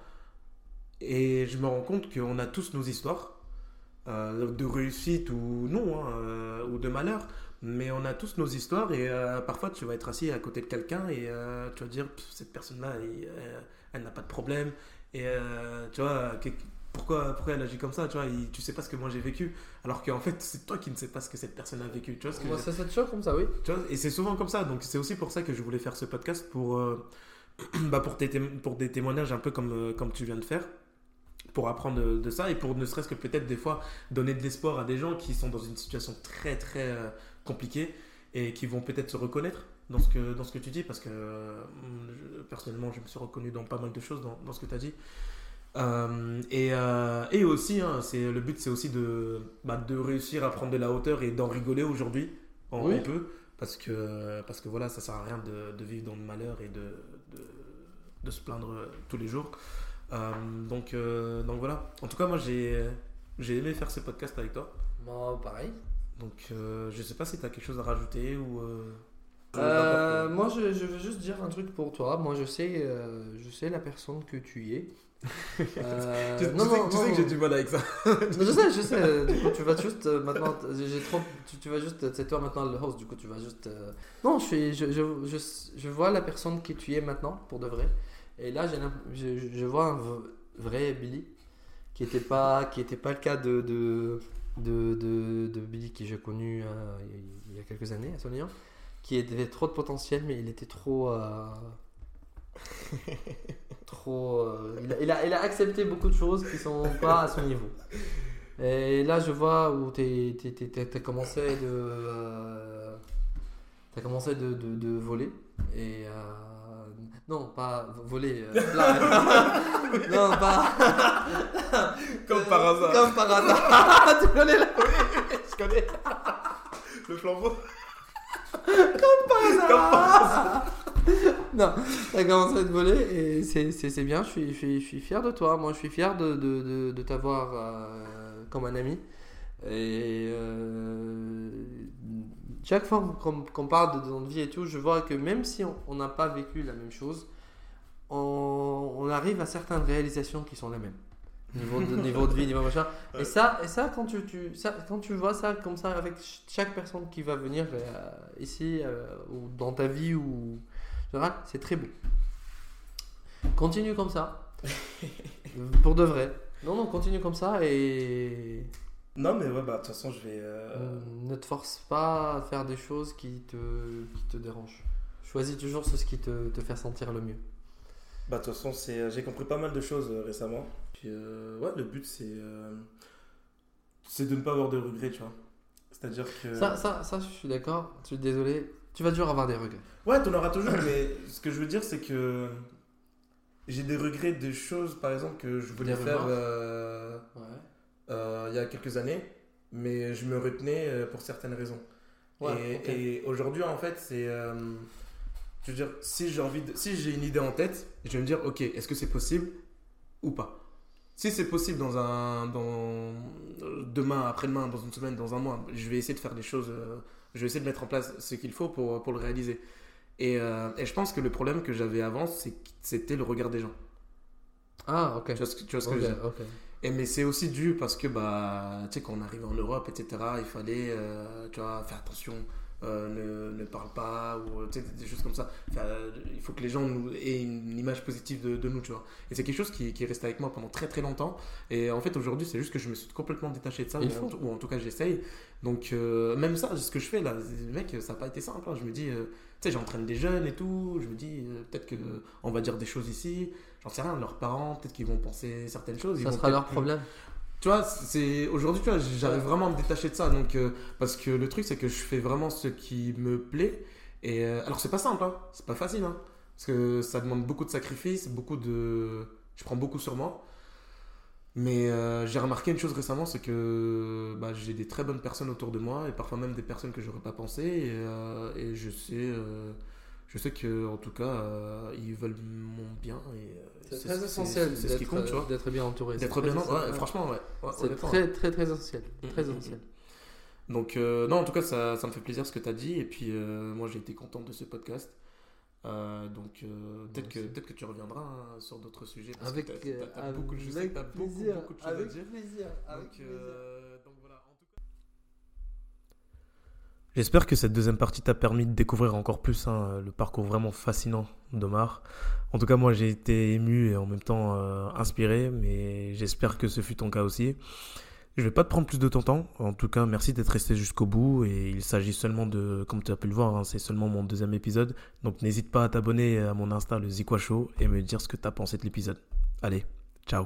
et je me rends compte qu'on a tous nos histoires, euh, de réussite ou non, hein, euh, ou de malheur. Mais on a tous nos histoires et euh, parfois tu vas être assis à côté de quelqu'un et tu vas dire cette personne-là, elle, elle n'a pas de problème. Et tu vois, pourquoi, pourquoi elle agit comme ça Tu vois, il- tu sais pas ce que moi j'ai vécu. Alors qu'en fait, c'est toi qui ne sais pas ce que cette personne a vécu. Tu vois ce que je Moi, ça, ça te choque comme ça, oui. tu vois, et c'est souvent comme ça. Donc c'est aussi pour ça que je voulais faire ce podcast pour, *clears throat* bah, pour, tes pour des témoignages un peu comme, comme tu viens de faire. Pour apprendre de, ça et pour ne serait-ce que peut-être des fois donner de l'espoir à des gens qui sont dans une situation très très euh, compliquée et qui vont peut-être se reconnaître dans ce, que, dans ce que tu dis parce que euh, je- personnellement je me suis reconnu dans pas mal de choses dans, dans ce que tu as dit. Euh, et, et aussi, hein, c'est, le but c'est aussi de, bah, de réussir à prendre de la hauteur et d'en rigoler aujourd'hui. On, Oui. on peut. Parce que, parce que voilà, ça sert à rien de, de vivre dans le malheur et de, de, de se plaindre tous les jours. Euh, donc, euh, donc voilà. En tout cas, moi, j'ai j'ai aimé faire ce podcast avec toi. Moi, pareil. Donc, euh, je sais pas si tu as quelque chose à rajouter ou. euh, moi, je, je veux juste dire un truc pour toi. Moi, je sais, euh, je sais la personne que tu es. *laughs* Euh, Tu, tu non, sais, non, tu non, sais que j'ai du mal avec ça. Je sais, je sais. Du coup, tu vas juste maintenant. J'ai trop. Tu, tu vas juste. C'est toi maintenant le host. Du coup, tu vas juste. Non, je suis. Je, je, je, vois la personne qui tu es maintenant pour de vrai. Et là, je, vois un vrai Billy qui n'était pas qui était pas le cas de de, de, de, de Billy que j'ai connu euh, il y a- quelques années à Sonia, qui avait trop de potentiel, mais il était trop. euh, *laughs* trop. euh, il, a, il, a, il a accepté beaucoup de choses qui sont pas à son niveau. Et là, je vois où tu as commencé de. commencé de, de voler. Et. Non, pas voler. euh, *laughs* là. non, pas. *laughs* Comme par hasard. Comme par hasard. *laughs* tu connais la. Je connais. Le flambeau. Non, t'as commencé à te voler et c'est- bien, je suis, je, suis, je suis fier de toi. Moi, je suis fier de, de, de, de t'avoir euh, comme un ami. Et euh, chaque fois qu'on parle de notre vie et tout, je vois que même si on n'a pas vécu la même chose, on, on arrive à certaines réalisations qui sont les mêmes. Niveau de, *laughs* niveau de vie, niveau machin. Et ça, et ça, quand tu, tu, ça, quand tu vois ça comme ça avec ch- chaque personne qui va venir euh, ici, euh, ou dans ta vie, ou général, c'est très beau. Continue comme ça. *laughs* Pour de vrai. Non, non, continue comme ça et Non, mais ouais, bah, de toute façon, je vais. euh, euh, ne te force pas à faire des choses qui te, qui te dérangent. Choisis toujours ce qui te, te fait sentir le mieux. Bah, de toute façon, c'est, j'ai compris pas mal de choses euh, récemment. Puis, euh, ouais, le but, c'est, euh, c'est de ne pas avoir de regrets, tu vois. C'est-à-dire que. Ça, ça, ça, je suis d'accord. Je suis désolé. Tu vas toujours avoir des regrets. Ouais, t'en auras toujours, mais ce que je veux dire, c'est que j'ai des regrets de choses, par exemple, que je voulais Des faire euh, Ouais. Euh, il y a quelques années, mais je me retenais euh, pour certaines raisons. Ouais, et aujourd'hui, en fait, c'est. euh, je veux dire, si j'ai envie de, si j'ai une idée en tête, je vais me dire, ok, est-ce que c'est possible ou pas? Si c'est possible dans un. Dans, demain, après-demain, dans une semaine, dans un mois, je vais essayer de faire des choses. euh, je vais essayer de mettre en place ce qu'il faut pour, pour le réaliser. Et, et je pense que le problème que j'avais avant, c'était le regard des gens. Ah, ok. Tu vois ce que, tu vois ce que je veux dire et mais c'est aussi dû parce que bah tu sais quand on arrive en Europe etc il fallait euh, tu vois faire attention euh, ne, ne parle pas ou tu sais, des choses comme ça. Enfin, euh, il faut que les gens nous aient une image positive de, de nous tu vois. Et c'est quelque chose qui, qui est resté avec moi pendant très très longtemps. Et en fait aujourd'hui c'est juste que je me suis complètement détaché de ça ou, en, tout- ou en tout cas j'essaye. Donc euh, même ça ce que je fais là mec ça n'a pas été simple hein. je me dis euh, sais j'entraîne des jeunes et tout je me dis euh, peut-être que on va dire des choses ici j'en sais rien leurs parents peut-être qu'ils vont penser certaines choses ils Ça vont sera leur problème. tu vois, c'est aujourd'hui, tu vois, j'arrive vraiment à me détacher de ça. Donc, euh, parce que le truc, c'est que je fais vraiment ce qui me plaît. Et euh, alors, c'est pas simple, hein. c'est pas facile, hein. parce que ça demande beaucoup de sacrifices, beaucoup de, je prends beaucoup sur moi. Mais euh, j'ai remarqué une chose récemment, c'est que bah, j'ai des très bonnes personnes autour de moi et parfois même des personnes que j'aurais pas pensé. Et, euh, et je sais, euh, je sais que en tout cas, euh, ils veulent mon bien. Et C'est très essentiel C'est ce qui compte, tu vois. d'être bien entouré. D'être bien, ouais, essentiel. franchement, ouais. ouais, C'est très, très, très essentiel. Mm, Très mm, essentiel. Donc, non, en tout cas, ça, ça me fait plaisir ce que tu as dit. Et puis, moi, j'ai été content de ce podcast. Euh, donc, euh, peut-être que, tu reviendras hein, sur d'autres sujets. Parce Avec, que t'as- euh, beaucoup, je sais avec que t'as beaucoup, plaisir, beaucoup de choses avec à dire. plaisir, avec Donc, plaisir. euh, donc voilà, en tout cas. J'espère que cette deuxième partie t'a permis de découvrir encore plus hein, le parcours vraiment fascinant d'Omar. En tout cas, moi, j'ai été ému et en même temps euh, inspiré, mais j'espère que ce fut ton cas aussi. Je vais pas te prendre plus de ton temps. En tout cas, merci d'être resté jusqu'au bout. Et il s'agit seulement de, comme tu as pu le voir, hein, c'est seulement mon deuxième épisode. Donc n'hésite pas à t'abonner à mon Insta, le Zikwa et me dire ce que tu as pensé de l'épisode. Allez, ciao